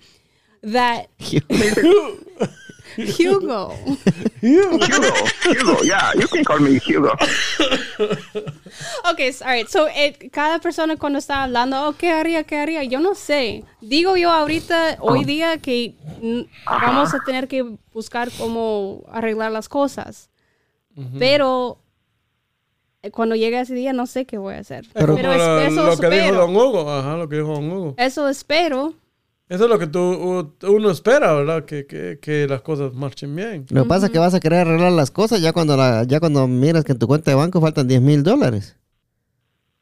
that Hugo. Hugo, Hugo, yeah, you can call me Hugo. Okay, so, all right. So, eh, cada persona cuando está hablando, oh, ¿qué haría? ¿Qué haría? Yo no sé. Digo yo ahorita, hoy día, que vamos a tener que buscar cómo arreglar las cosas. Pero eh, cuando llegue ese día, no sé qué voy a hacer. Pero- Pero, es- lo, eso lo que dijo espero. Don Hugo. Ajá, lo que dijo Don Hugo. Eso espero. Eso es lo que tú, uno espera, ¿verdad? Que, que, que las cosas marchen bien. Lo que pasa es que vas a querer arreglar las cosas ya cuando, la, ya cuando miras que en tu cuenta de banco faltan 10 mil dólares.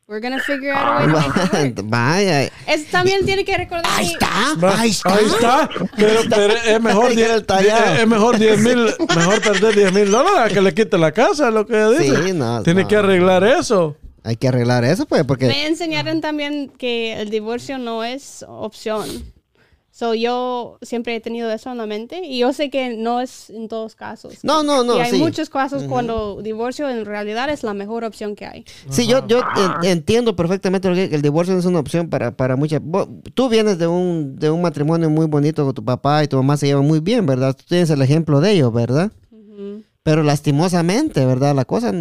We're gonna figure out a way to work. Vaya. Es- también tiene que recordar Ahí está, ahí está. Ahí está. Pero, pero es mejor, Ahí queda el die- tallado. es mejor 10 mil, mejor perder 10 mil dólares a que le quite la casa, lo que dice. Sí, no, Tiene no. que arreglar eso. Hay que arreglar eso, pues, porque... Me enseñaron también que el divorcio no es opción. So, yo siempre he tenido eso en la mente y yo sé que no es en todos casos. No, no, no, Y hay sí. muchos casos cuando divorcio en realidad es la mejor opción que hay. Sí, yo, yo en- entiendo perfectamente lo que el divorcio no es una opción para, para muchas. Tú vienes de un, de un matrimonio muy bonito con tu papá y tu mamá se llevan muy bien, ¿verdad? Tú tienes el ejemplo de ellos, ¿verdad? Pero lastimosamente, ¿verdad? La cosa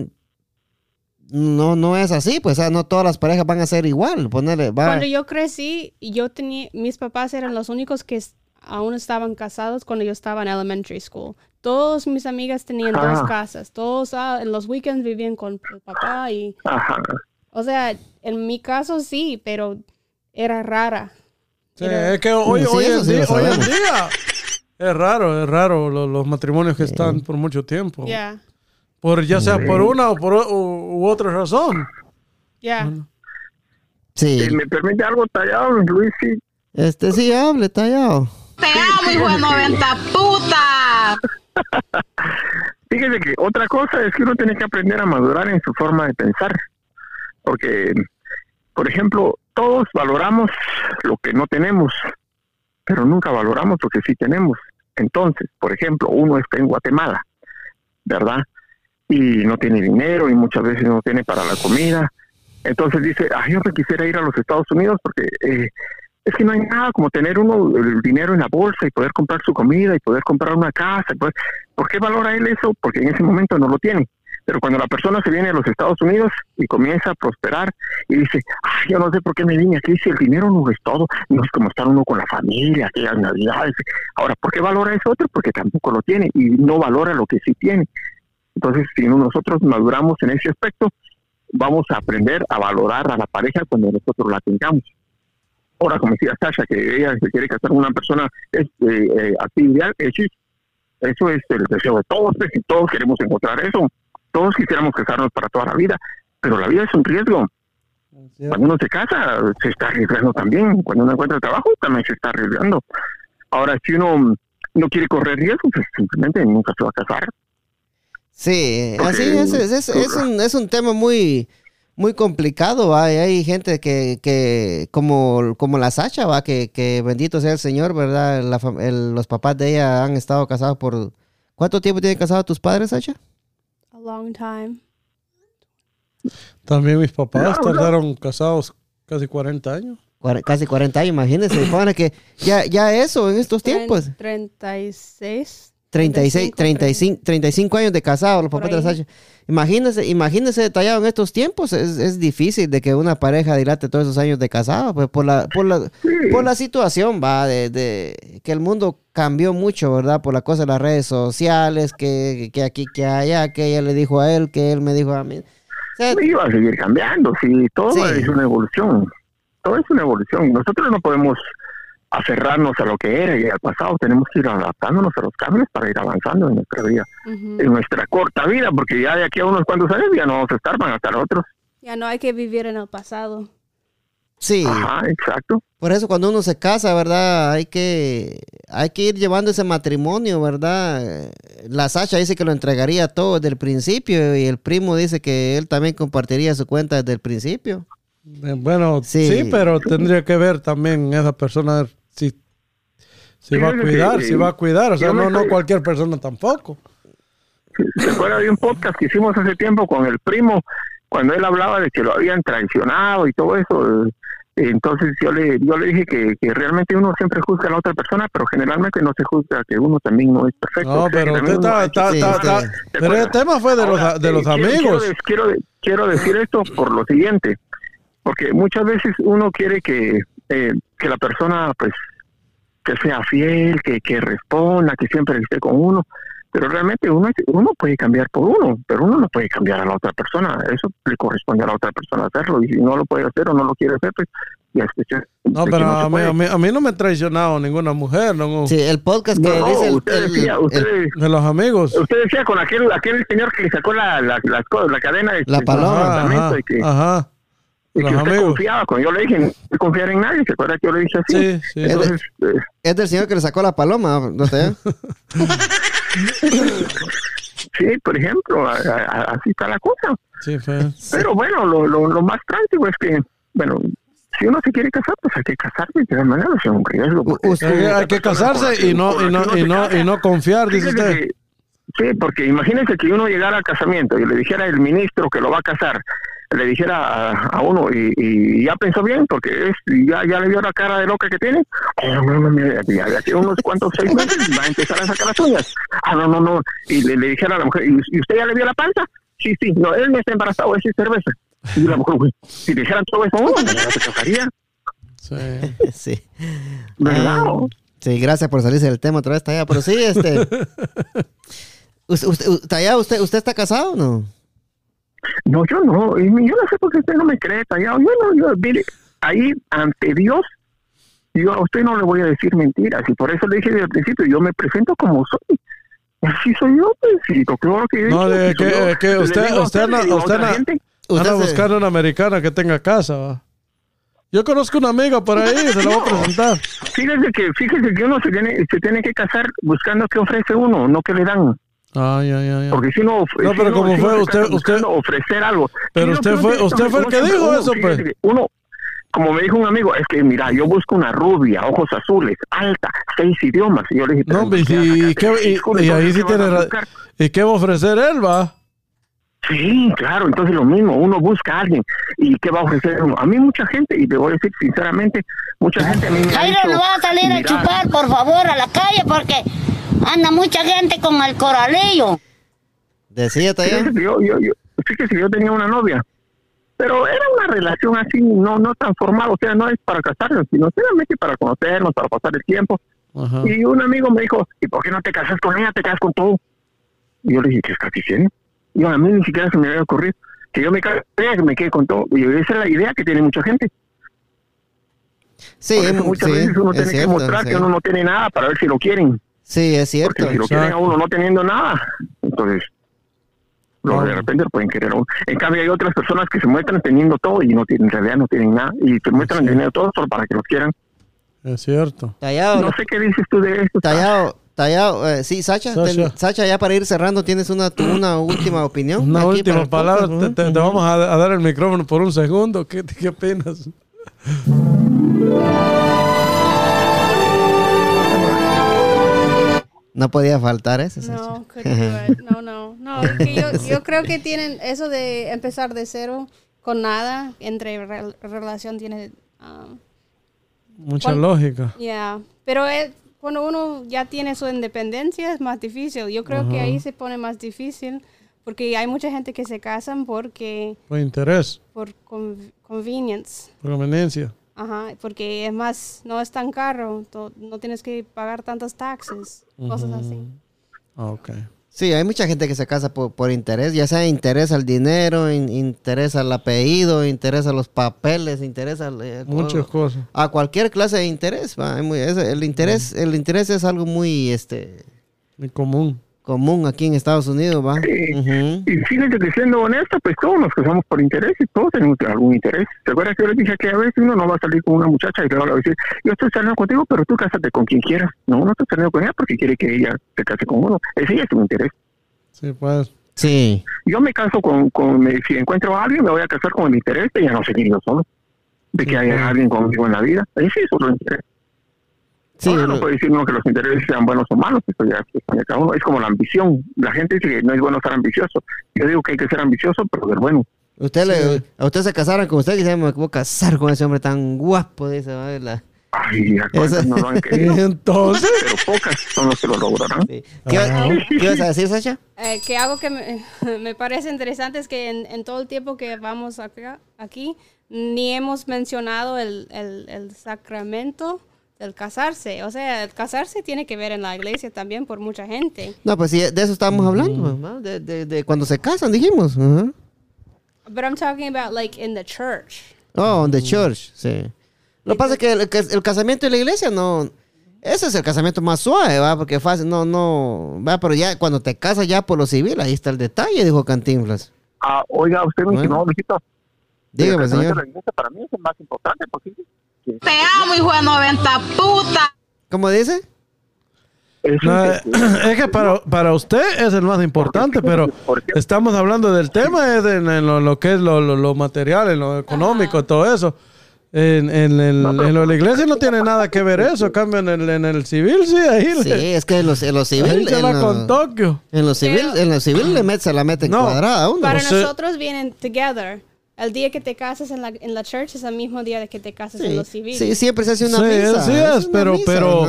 no, no es así, pues, o sea, no todas las parejas van a ser igual. Ponerle, va. Cuando yo crecí, yo tenía, mis papás eran los únicos que aún estaban casados cuando yo estaba en elementary school. Todas mis amigas tenían dos Ah. casas. Todos ah, en los weekends vivían con el papá y, Ajá. o sea, en mi caso sí, pero era rara. Sí, es que hoy, Sí, hoy, en sí lo día, hoy en día es raro, es raro lo- los matrimonios que están por mucho tiempo. Ya, Por, ya sea por una o por o- u otra razón. ya. Sí. Si me permite algo tallado, Luis, sí. Este sí, hable, tallado. Te amo, hijo de 90 puta. Fíjese que otra cosa es que uno tiene que aprender a madurar en su forma de pensar. Porque, por ejemplo, todos valoramos lo que no tenemos, pero nunca valoramos lo que sí tenemos. Entonces, por ejemplo, uno está en Guatemala, ¿verdad? Y no tiene dinero y muchas veces no tiene para la comida. Entonces dice, ah, yo quisiera ir a los Estados Unidos porque eh, es que no hay nada como tener uno el dinero en la bolsa y poder comprar su comida y poder comprar una casa. poder- ¿Por qué valora él eso? Porque en ese momento no lo tiene. Pero cuando la persona se viene a los Estados Unidos y comienza a prosperar y dice, ay, yo no sé por qué me vine aquí si el dinero no es todo, no es como estar uno con la familia, aquellas navidades. Ahora, ¿por qué valora eso otro? Porque tampoco lo tiene y no valora lo que sí tiene. Entonces, si no- nosotros maduramos en ese aspecto, vamos a aprender a valorar a la pareja cuando nosotros la tengamos. Ahora, como decía Sasha, que ella se quiere casar con una persona este, eh, así ideal, eh, sí, eso es el deseo de todos, pues, y todos queremos encontrar eso. Todos quisiéramos casarnos para toda la vida, pero la vida es un riesgo. Cuando uno se casa, se está arriesgando también. Cuando uno encuentra trabajo, también se está arriesgando. Ahora, si uno no quiere correr riesgos, pues simplemente nunca se va a casar. Sí, así es, es, es, es un, es un tema muy, muy complicado, ¿va? Y hay gente que, que como, como la Sacha, ¿va? Que, que bendito sea el Señor, ¿verdad? La fam- el- los papás de ella han estado casados por... ¿Cuánto tiempo tienen casados tus padres, Sacha? A long time. También mis papás tardaron casados casi 40 años. Cuar- casi 40 años, imagínense. Que ya, ya eso en estos tiempos. 36. 36, 35, 35 años de casado, los papás de la. Sacha. Imagínense, imagínense detallado en estos tiempos. Es, es difícil de que una pareja dilate todos esos años de casado, pues por la, por la, por la situación, va, de, de que el mundo cambió mucho, ¿verdad? Por la cosa de las redes sociales, que, que aquí, que allá, que ella le dijo a él, que él me dijo a mí. O sea, va a seguir cambiando, sí, todo Sí. es una evolución. Todo es una evolución. Nosotros no podemos aferrarnos a lo que era y al pasado, tenemos que ir adaptándonos a los cambios para ir avanzando en nuestra vida, en nuestra corta vida, porque ya de aquí a unos cuantos años ya no vamos a estar, van a estar otros. Ya no hay que vivir en el pasado. sí. Ajá, exacto. Por eso cuando uno se casa, ¿verdad? Hay que, hay que ir llevando ese matrimonio, ¿verdad? La Sacha dice que lo entregaría todo desde el principio y el primo dice que él también compartiría su cuenta desde el principio. Eh, Bueno, Sí. sí. pero tendría que ver también esa persona si, si va a cuidar, si va a cuidar. O sea, no, no cualquier persona tampoco. ¿Se acuerda de un podcast que hicimos hace tiempo con el primo, cuando él hablaba de que lo habían traicionado y todo eso? Entonces yo le yo le dije que, que realmente uno siempre juzga a la otra persona, pero generalmente no se juzga que uno también no es perfecto. No, pero usted está, está, Sí, está- sí. está- ¿Te Pero el tema fue de los, Ahora, de los eh, amigos. Quiero, quiero, quiero decir esto por lo siguiente, porque muchas veces uno quiere que, eh, que la persona pues que sea fiel, que, que responda, que siempre esté con uno, pero realmente uno, uno puede cambiar por uno, pero uno no puede cambiar a la otra persona, eso le corresponde a la otra persona hacerlo, y si no lo puede hacer o no lo quiere hacer, pues ya es cuestión No, pero no a mí, a, mí, a mí no me ha traicionado ninguna mujer, no, Sí, el podcast que No, dice el- usted el- decía, el- usted, de los amigos. usted decía con aquel aquel señor que le sacó la, la, la, la cadena de La paloma. Ajá, ajá, y que, ajá. Y Los que usted amigos. confiaba, cuando yo le dije no confiar en nadie, ¿se acuerda que yo le dije así? Sí, sí. Entonces, eh, es del señor que le sacó la paloma, ¿no sé? sí, por ejemplo, a- a- así está la cosa. Sí, fue. Pero bueno, lo, lo, lo más práctico es que, bueno, si uno se quiere casar, pues hay que casarse de todas maneras, es un riesgo. porque- U- Hay que, hay que casarse y no, y no, y no, y no confiar, dice usted. que- sí, porque imagínense que uno llegara al casamiento y le dijera el ministro que lo va a casar, le dijera a, a uno y, y ya pensó bien, porque es, ya, ya le vio la cara de loca que tiene. Oh, no, no, mira, ya de aquí unos cuantos seis meses va a empezar a sacar las uñas. Ah, no, no, no. Y le, le dijera a la mujer, ¿y, y usted ya le vio la panza? Sí, sí, no, él no está embarazado, es cerveza. Y la mujer, güey, si le dijeran todo eso, a uno, no se casaría, Sí. sí. ¿verdad? Ah, sí, gracias por salirse del tema otra vez, Taya. Pero sí, este. usted, usted, ¿usted, ¿usted está casado o no? No, yo no, y yo no sé por qué usted no me cree, callado. Yo no, yo, mire, ahí ante Dios, yo a usted no le voy a decir mentiras, y por eso le dije desde el principio, yo me presento como soy. Así soy yo, pues, y claro que No, de soy que- yo. que Le usted- usted usted gente, Usted Anda buscando una americana que tenga casa, va. Yo conozco una amiga por ahí, se la voy a presentar. Fíjese que, fíjese que uno se tiene, se tiene que casar buscando qué ofrece uno, no qué le dan. Ay, ay. ay. Porque si no, No, si pero uno- como si fue, uno usted- buscando ofrecer algo. Pero Si usted uno fue- usted fue el uno que dijo uno, eso, pues. Uno, como me dijo un amigo, es que mira, yo busco una rubia, ojos azules, alta, seis idiomas. Y yo le dije, pero No, y, ¿qué vas a y, qué- y- ahí sí ¿qué vas tiene? ¿Y qué va a ofrecer él, va? Sí, claro, entonces lo mismo, uno busca a alguien y qué va a ofrecer uno. A mí mucha gente, y te voy a decir sinceramente, mucha gente a mí me ha Jairo, dicho, no va a salir a "Mira, chupar, por favor, a la calle porque anda mucha gente con el coralillo. Fíjese que yo, yo, yo, fíjese que yo tenía una novia, pero era una relación así, no no tan formal, o sea, no es para casarnos, sino solamente para conocernos, para pasar el tiempo. Ajá. Y un amigo me dijo, ¿y por qué no te casas con ella? Te casas con todo. Y yo le dije, ¿qué estás diciendo? Y a mí ni siquiera se me había ocurrido que yo me ella, que me quede con todo. Y esa es la idea que tiene mucha gente. Sí, eso muchas sí, veces uno tiene que mostrar sí. que uno no tiene nada para ver si lo quieren. Sí, es Porque cierto. si lo quieren a uno no teniendo nada, entonces lo de repente lo pueden querer a uno. En cambio hay otras personas que se muestran teniendo todo y no tienen, en realidad no tienen nada. Y se muestran teniendo todo solo para que los quieran. Es cierto. Tallado, No sé qué dices tú de esto. Tallado, Tallado, eh, sí, Sacha, Sacha. ten- Sacha, ya para ir cerrando, ¿tienes una, tu- una última opinión? Una última palabra. Te, te- te vamos a, a dar el micrófono por un segundo. ¿Qué, qué opinas? No podía faltar ese. No, no, no, no. es que yo, yo creo que tienen eso de empezar de cero con nada entre re- relación tiene um, Mucha Cuan- lógica. Yeah, pero es- cuando uno ya tiene su independencia es más difícil. Yo creo que ahí se pone más difícil porque hay mucha gente que se casan porque Por interés, por con- convenience. por conveniencia. Ajá, porque es más, no es tan caro, no tienes que pagar tantos taxes, cosas así. Ah, ok. Sí, hay mucha gente que se casa por, por interés, ya sea interés al dinero, in- interés al apellido, interés a los papeles, interés al, eh, Muchas cosas. a cualquier clase de interés. va, muy- el interés, el interés es algo muy este Muy común. Común aquí en Estados Unidos, va. Sí. Ujú. Y fíjate que siendo honesto, pues todos nos casamos por interés y todos tenemos algún interés. ¿Te acuerdas que yo les dije que a veces uno no va a salir con una muchacha y luego le va a decir, yo estoy saliendo contigo, pero tú cásate con quien quieras? No, uno está saliendo con ella porque quiere que ella se case con uno. Ese ya es un interés. Sí, pues. Sí. Yo me caso con, con me- si encuentro a alguien, me voy a casar con el interés de ya no seguir yo solo. De que haya alguien conmigo en la vida. Ese es otro interés. Sí, Ahora no puede decir uno que los intereses sean buenos o malos, eso ya es de cada uno. Es como la ambición. La gente dice que no es bueno ser ambicioso. Yo digo que hay que ser ambicioso, pero ser bueno. usted le, a usted se casaran con usted y dice, me voy a casar con ese hombre tan guapo, dice, va, la- Ay, ¿a Esa- no lo han querido? Entonces, pero pocas son los que lo lograrán. sí. ¿Qué, va- qué ibas a decir, Sasha? Eh, que algo que me, me parece interesante es que en, en todo el tiempo que vamos acá- aquí, ni hemos mencionado el, el- el sacramento del casarse. O sea, el casarse tiene que ver en la iglesia también por mucha gente. No, pues sí, de eso estábamos hablando, ¿va? de, de- de cuando se casan, dijimos. Ajá. But I'm talking about like in the church. Oh, on the church, sí. Lo que pasa es que el, el casamiento en la iglesia no... Ese es el casamiento más suave, ¿va? Porque fácil, no, no... Va, pero ya cuando te casas ya por lo civil, ahí está el detalle, dijo Cantinflas. Ah, oiga, usted me Bueno. no, mijito. Dígame, el casamiento de señor. la iglesia para mí es el más importante porque Te amo, hijo de 90 puta. ¿Cómo dice? es, no, un- es que para, para usted es el más importante, pero estamos hablando del tema, es de, en lo, lo que es lo, lo- lo material, en lo económico, todo eso. En, en, en lo de la iglesia no tiene nada que ver eso. En cambio, en el, en el civil, sí, ahí, Sí, le, es que en los, en civil... se En, lo- con Tokio. en los civil, en los civil le mete, se la mete No. cuadrada uno. Para O sea- nosotros vienen together. El día que te casas en la, en la church es el mismo día de que te casas en Sí, lo civil. sí, siempre se hace una Sí, misa. así es es, pero, misa, pero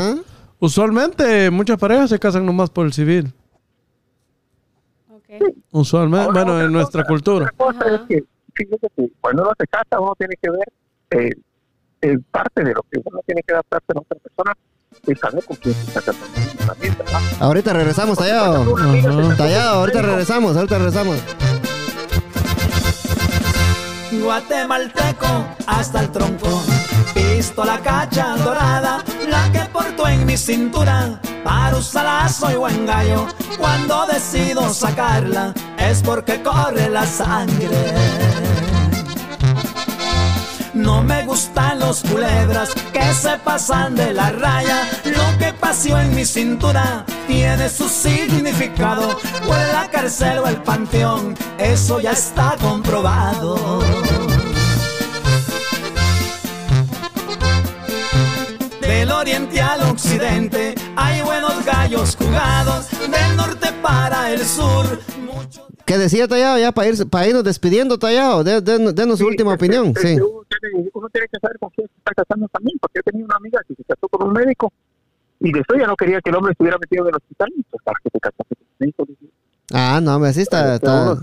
usualmente muchas parejas se casan nomás por el civil. Ok. Usualmente, Ahora, bueno, en nuestra cosa- cultura. Cosa es que, fíjese que cuando uno se casa, uno tiene que ver, eh, eh, parte de lo que uno tiene que adaptarse a otra persona es saber con quién se está casando. Ahorita regresamos, Tallado. Tallado, ahorita regresamos, ahorita regresamos. Guatemalteco hasta el tronco. Pistola cacha dorada, la que porto en mi cintura. Para usarla soy buen gallo. Cuando decido sacarla es porque corre la sangre. No me gustan los culebras que se pasan de la raya. Lo que pasó en mi cintura tiene su significado. O la cárcel o el panteón, eso ya está comprobado. Del oriente al occidente hay buenos gallos jugados. Del norte para el sur, mucho ¿Qué decía Tallado ya para, ir, para irnos despidiendo, Tallado? De- de- denos su Sí, última es que- opinión. es Sí. que uno, tiene, uno tiene que saber con quién se está casando también, porque yo tenía una amiga que se casó con un médico y después ya no quería que el hombre estuviera metido en el hospital y pues para que te casaste con un médico. Ah, no, hombre, así está. está-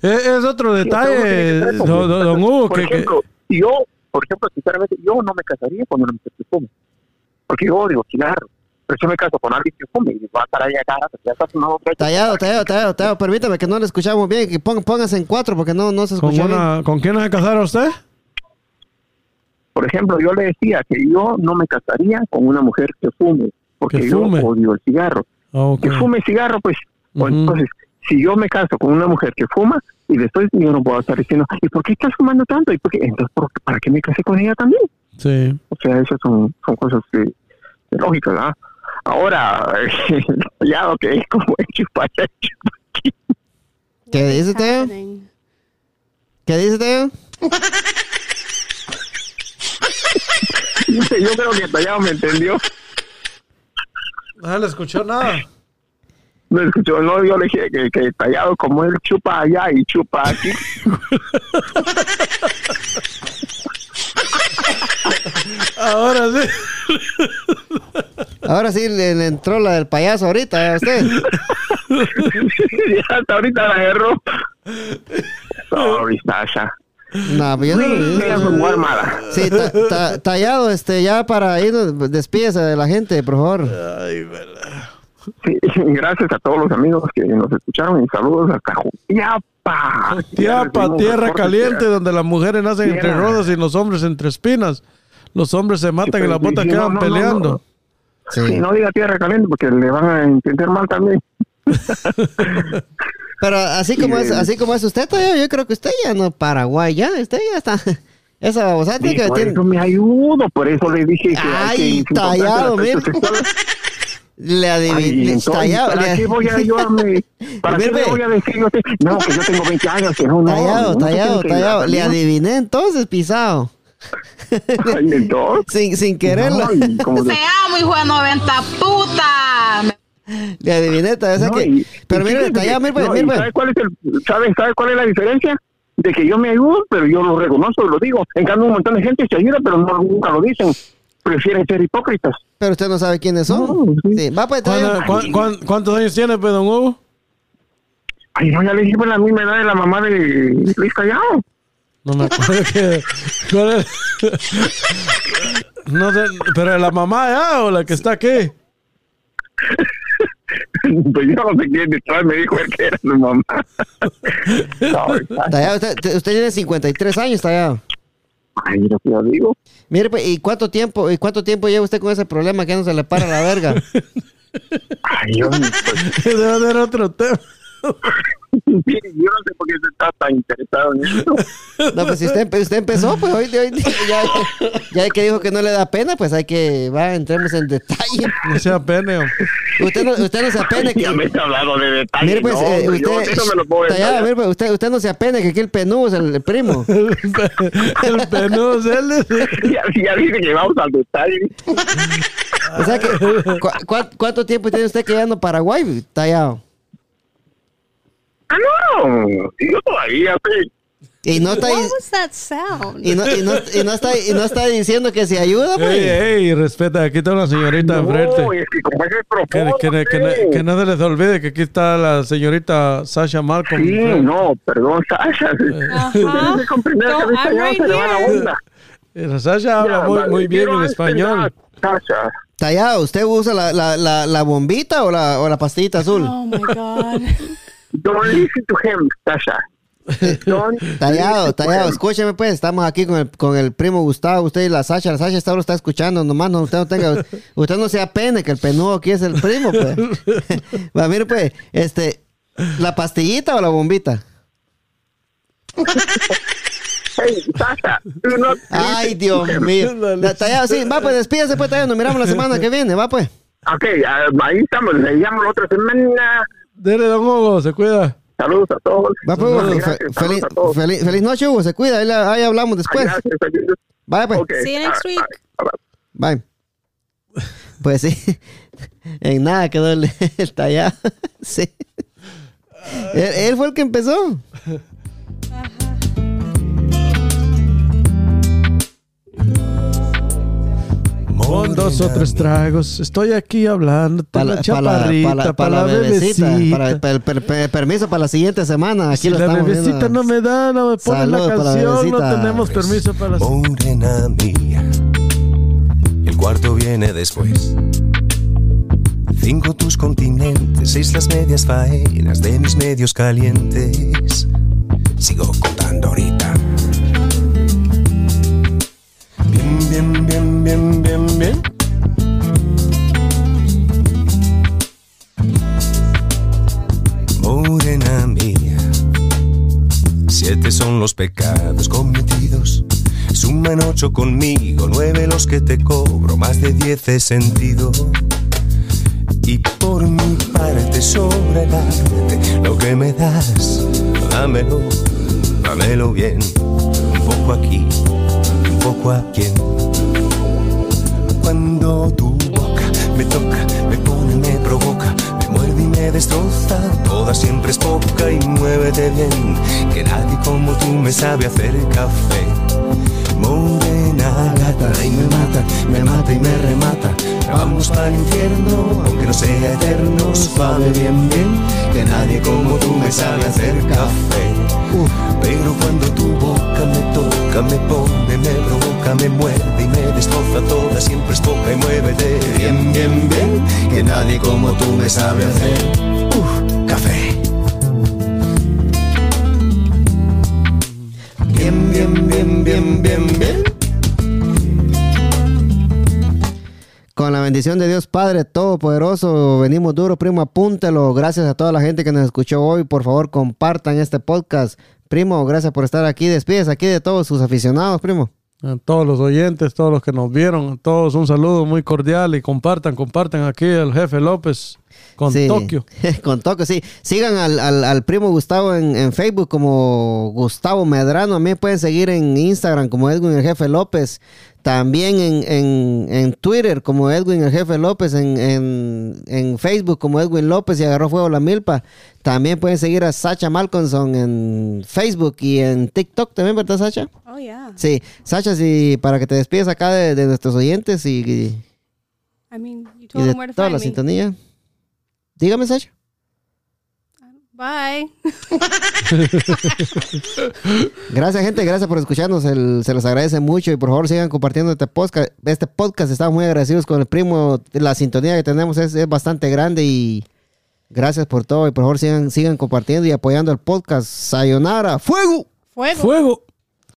Es, es otro Sí, que detalle, con don, don- se Hugo, Por que, que- ejemplo, yo, por ejemplo, sinceramente, yo no me casaría con una mujer que fume, porque yo odio cigarros. Pero si me caso con alguien que fume y va a estar ahí acá, pues ya está otra. Tallado, tallado, tallado, tallado. Permítame que no le escuchamos bien. Que póngase en cuatro porque no, no se con, escuchó bien. una, ¿con quién se casara usted? Por ejemplo, yo le decía que yo no me casaría con una mujer que fume, porque Que yo odio el cigarro. Que fume cigarro, pues, Ujú. entonces, si yo me caso con una mujer que fuma y después yo no puedo estar diciendo, ¿y por qué estás fumando tanto? ¿Y por qué? Entonces, ¿por- ¿para qué me casé con ella también? Sí. O sea, esas son, son cosas de lógica, ¿verdad? Ahora, ya lo que es como el chupacha, ¿Qué dice Teo? ¿Qué dice Teo? yo creo que Tallado me entendió. No le escuchó nada. Me escuchó, no, yo le dije que, que Tallado como él chupa allá y chupa aquí. Ahora sí. Ahora sí le, le entró la del payaso ahorita, ¿eh? a usted. ya hasta ahorita la agarró. Sorry, Sasha. No, pues no Sí, muy armada. Sí, ta- ta- tallado, este, ya para ir, despídese de la gente, por favor. Sí, gracias a todos los amigos que nos escucharon y saludos hasta Jutiapa. Tiapa, tierra caliente, donde las mujeres nacen entre rodas y los hombres entre espinas. Los hombres se matan y pero las botas sí, quedan no, no, no. peleando. Sí, no diga tierra caliente porque le van a entender mal también. Pero así como es, así como es usted, tallado, yo creo que usted ya no Paraguay, ya, usted ya está. Esa babosada Y tiene que por tiene- eso me ayudo, por eso le dije que... Ay, tallado, sexual. Le adiviné, tallado. ¿Para le- qué voy a yo a me- ¿Para qué Mire, le voy a decir yo? te- No, que yo tengo 20 años, que no, no. Tallado, no tallado, tallado. Le adiviné entonces, pisado. Ay. Sin, sin quererlo. No, Se amo, hijo de 90 puta. Le adiviné, No, que- y- pero y mire, fíjese tallado, que- mire, pues, no, mire, y pues. ¿sabe cuál es el, sabe, sabe cuál es la diferencia? De que yo me ayudo, pero yo lo reconozco y lo digo. En cambio, un montón de gente se ayuda, pero no, nunca lo dicen. Prefieren ser hipócritas. Pero usted no sabe quiénes son. No, sí. Sí, va pues, ¿Cuándo- tallado. cuán- cuán- ¿Cuántos años tiene, pues, don Hugo? Ay, no, ya le dije pues, la misma edad de la mamá de Luis Callao. No me acuerdo que. ¿cuál es? No sé, pero la mamá ya o la que está aquí. pues yo no sé quién detrás me dijo él que era su mamá. No, está- usted, usted tiene 53 años, tallado. Ay, lo que yo digo. Mire, pues, ¿y cuánto tiempo, y cuánto tiempo lleva usted con ese problema que no se le para la verga? Ay, yo, pues, Debe haber otro tema. Mire, yo no sé por qué se está tan interesado en eso. No, pues si usted, usted empezó, pues hoy, hoy ya, ya que dijo que no le da pena, pues hay que, va, entremos en detalle. No sea pene. Usted no, usted no se apene que... Ya me está hablando de detalles. Mire, pues, no, eh, hombre, yo usted... eso me lo puedo mire, pues, usted, usted no se apene que aquí el penudo es el, el primo. El penudo es él. ya, ya dije que vamos al detalle. O sea que, ¿cu- cu- ¿cuánto tiempo tiene usted que ya no Paraguay, Tallado? Ah, no, yo todavía, sí. Y no está... What ahí- was that sound? Y no, y, no, y, no está, y no está diciendo que se ayuda, pues. Ey, ey, respeta, aquí está una señorita enfrente. No, es que como es el Que, profundo, que- que- sí. que no se les olvide que aquí está la señorita Sasha Malcolm. Sí, no, perdón, Sasha. Ajá. Comprender No, I'm Callao right se le va la here. onda. Eh, Sasha habla Ya, muy, vale, muy bien en español. Sasha. Tallado, ¿usted usa la, la, la, la bombita o la, o la pastillita azul? Oh my God. Don't listen to him, Sasha. Don't Tallado, listen to tallado, escúcheme pues, estamos aquí con el, con el primo Gustavo, usted y la Sasha, la Sasha está, lo está escuchando, nomás no, usted no tenga, usted no sea pene, que el penudo aquí es el primo, pues. Va, mire pues, este, ¿la pastillita o la bombita? Hey, Sasha, Ay, Dios mío. La- Tallado, sí, va pues, despídase pues, tallado, nos miramos la semana que viene, va pues. Ok, ah, ahí estamos, le llamo la otra semana. Dele, don Hugo, se cuida. Saludos a todos. Va pues, Gracias, saludos feliz, a todos. feliz, feliz noche, Hugo, se cuida, ahí, la- ahí hablamos después. Gracias. Bye pues. See you next week. ah, Bye. Pues sí, en nada quedó el, el tallado. Sí. Él, él fue el que empezó. Con dos o tres tragos. Estoy aquí hablando. Para Para la, la chaparrita, para la, bebecita. permiso para la siguiente semana. Aquí si lo la estamos bebecita viendo. no me da, no me pone la para la canción, no bebecita. tenemos permiso para la Morena mía, el cuarto viene después. Cinco tus continentes, seis las medias faenas de mis medios calientes. Sigo contando ahorita. Bien, bien, bien, bien, bien, bien. Morena mía, siete son los pecados cometidos. Suman ocho conmigo, nueve los que te cobro, más de diez he sentido. Y por mi parte arte, lo que me das, dámelo, dámelo bien. Un poco aquí, un poco aquí. Cuando tu boca me toca, me pone, me provoca, me muerde y me destroza. Toda siempre es poca y muévete bien, que nadie como tú me sabe hacer café. Morena gata y me mata al infierno, aunque no sea eterno, suave bien bien, que nadie como tú me sabe hacer café. Pero cuando tu boca me toca, me pone, me provoca, me muerde y me destroza toda, siempre es y muévete bien, bien, bien, que nadie como tú me sabe hacer uh, café. Bien, bien, bien, bien, bien, bien. Con la bendición de Dios Padre Todopoderoso, venimos duro, primo, apúntelo. Gracias a toda la gente que nos escuchó hoy. Por favor, compartan este podcast. Primo, gracias por estar aquí. Despides aquí de todos sus aficionados, primo. A todos los oyentes, todos los que nos vieron, a todos un saludo muy cordial y compartan, compartan aquí el jefe López con Sí. Tokio. con Tokio, sí. Sigan al, al- al primo Gustavo en, en Facebook como Gustavo Medrano. A mí pueden seguir en Instagram como Edwin el Jefe López. También en, en- en Twitter como Edwin el Jefe López. En, en- en Facebook como Edwin López y agarró fuego la milpa. También pueden seguir a Sacha Malconson en Facebook y en TikTok también, ¿verdad, Sacha? Oh, yeah. Sí. Sacha, sí, para que te despides acá de, de nuestros oyentes y, y- I mean, you y told de them where to toda find la me. sintonía. Dígame, Sacha. Bye. Gracias, gente. Gracias por escucharnos. El- se los agradece mucho. Y por favor, sigan compartiendo este podcast. Este podcast. Estamos muy agradecidos con el primo. La sintonía que tenemos es, es bastante grande. Y gracias por todo. Y por favor, sigan, sigan compartiendo y apoyando el podcast. Sayonara. ¡Fuego! Fuego. Fuego.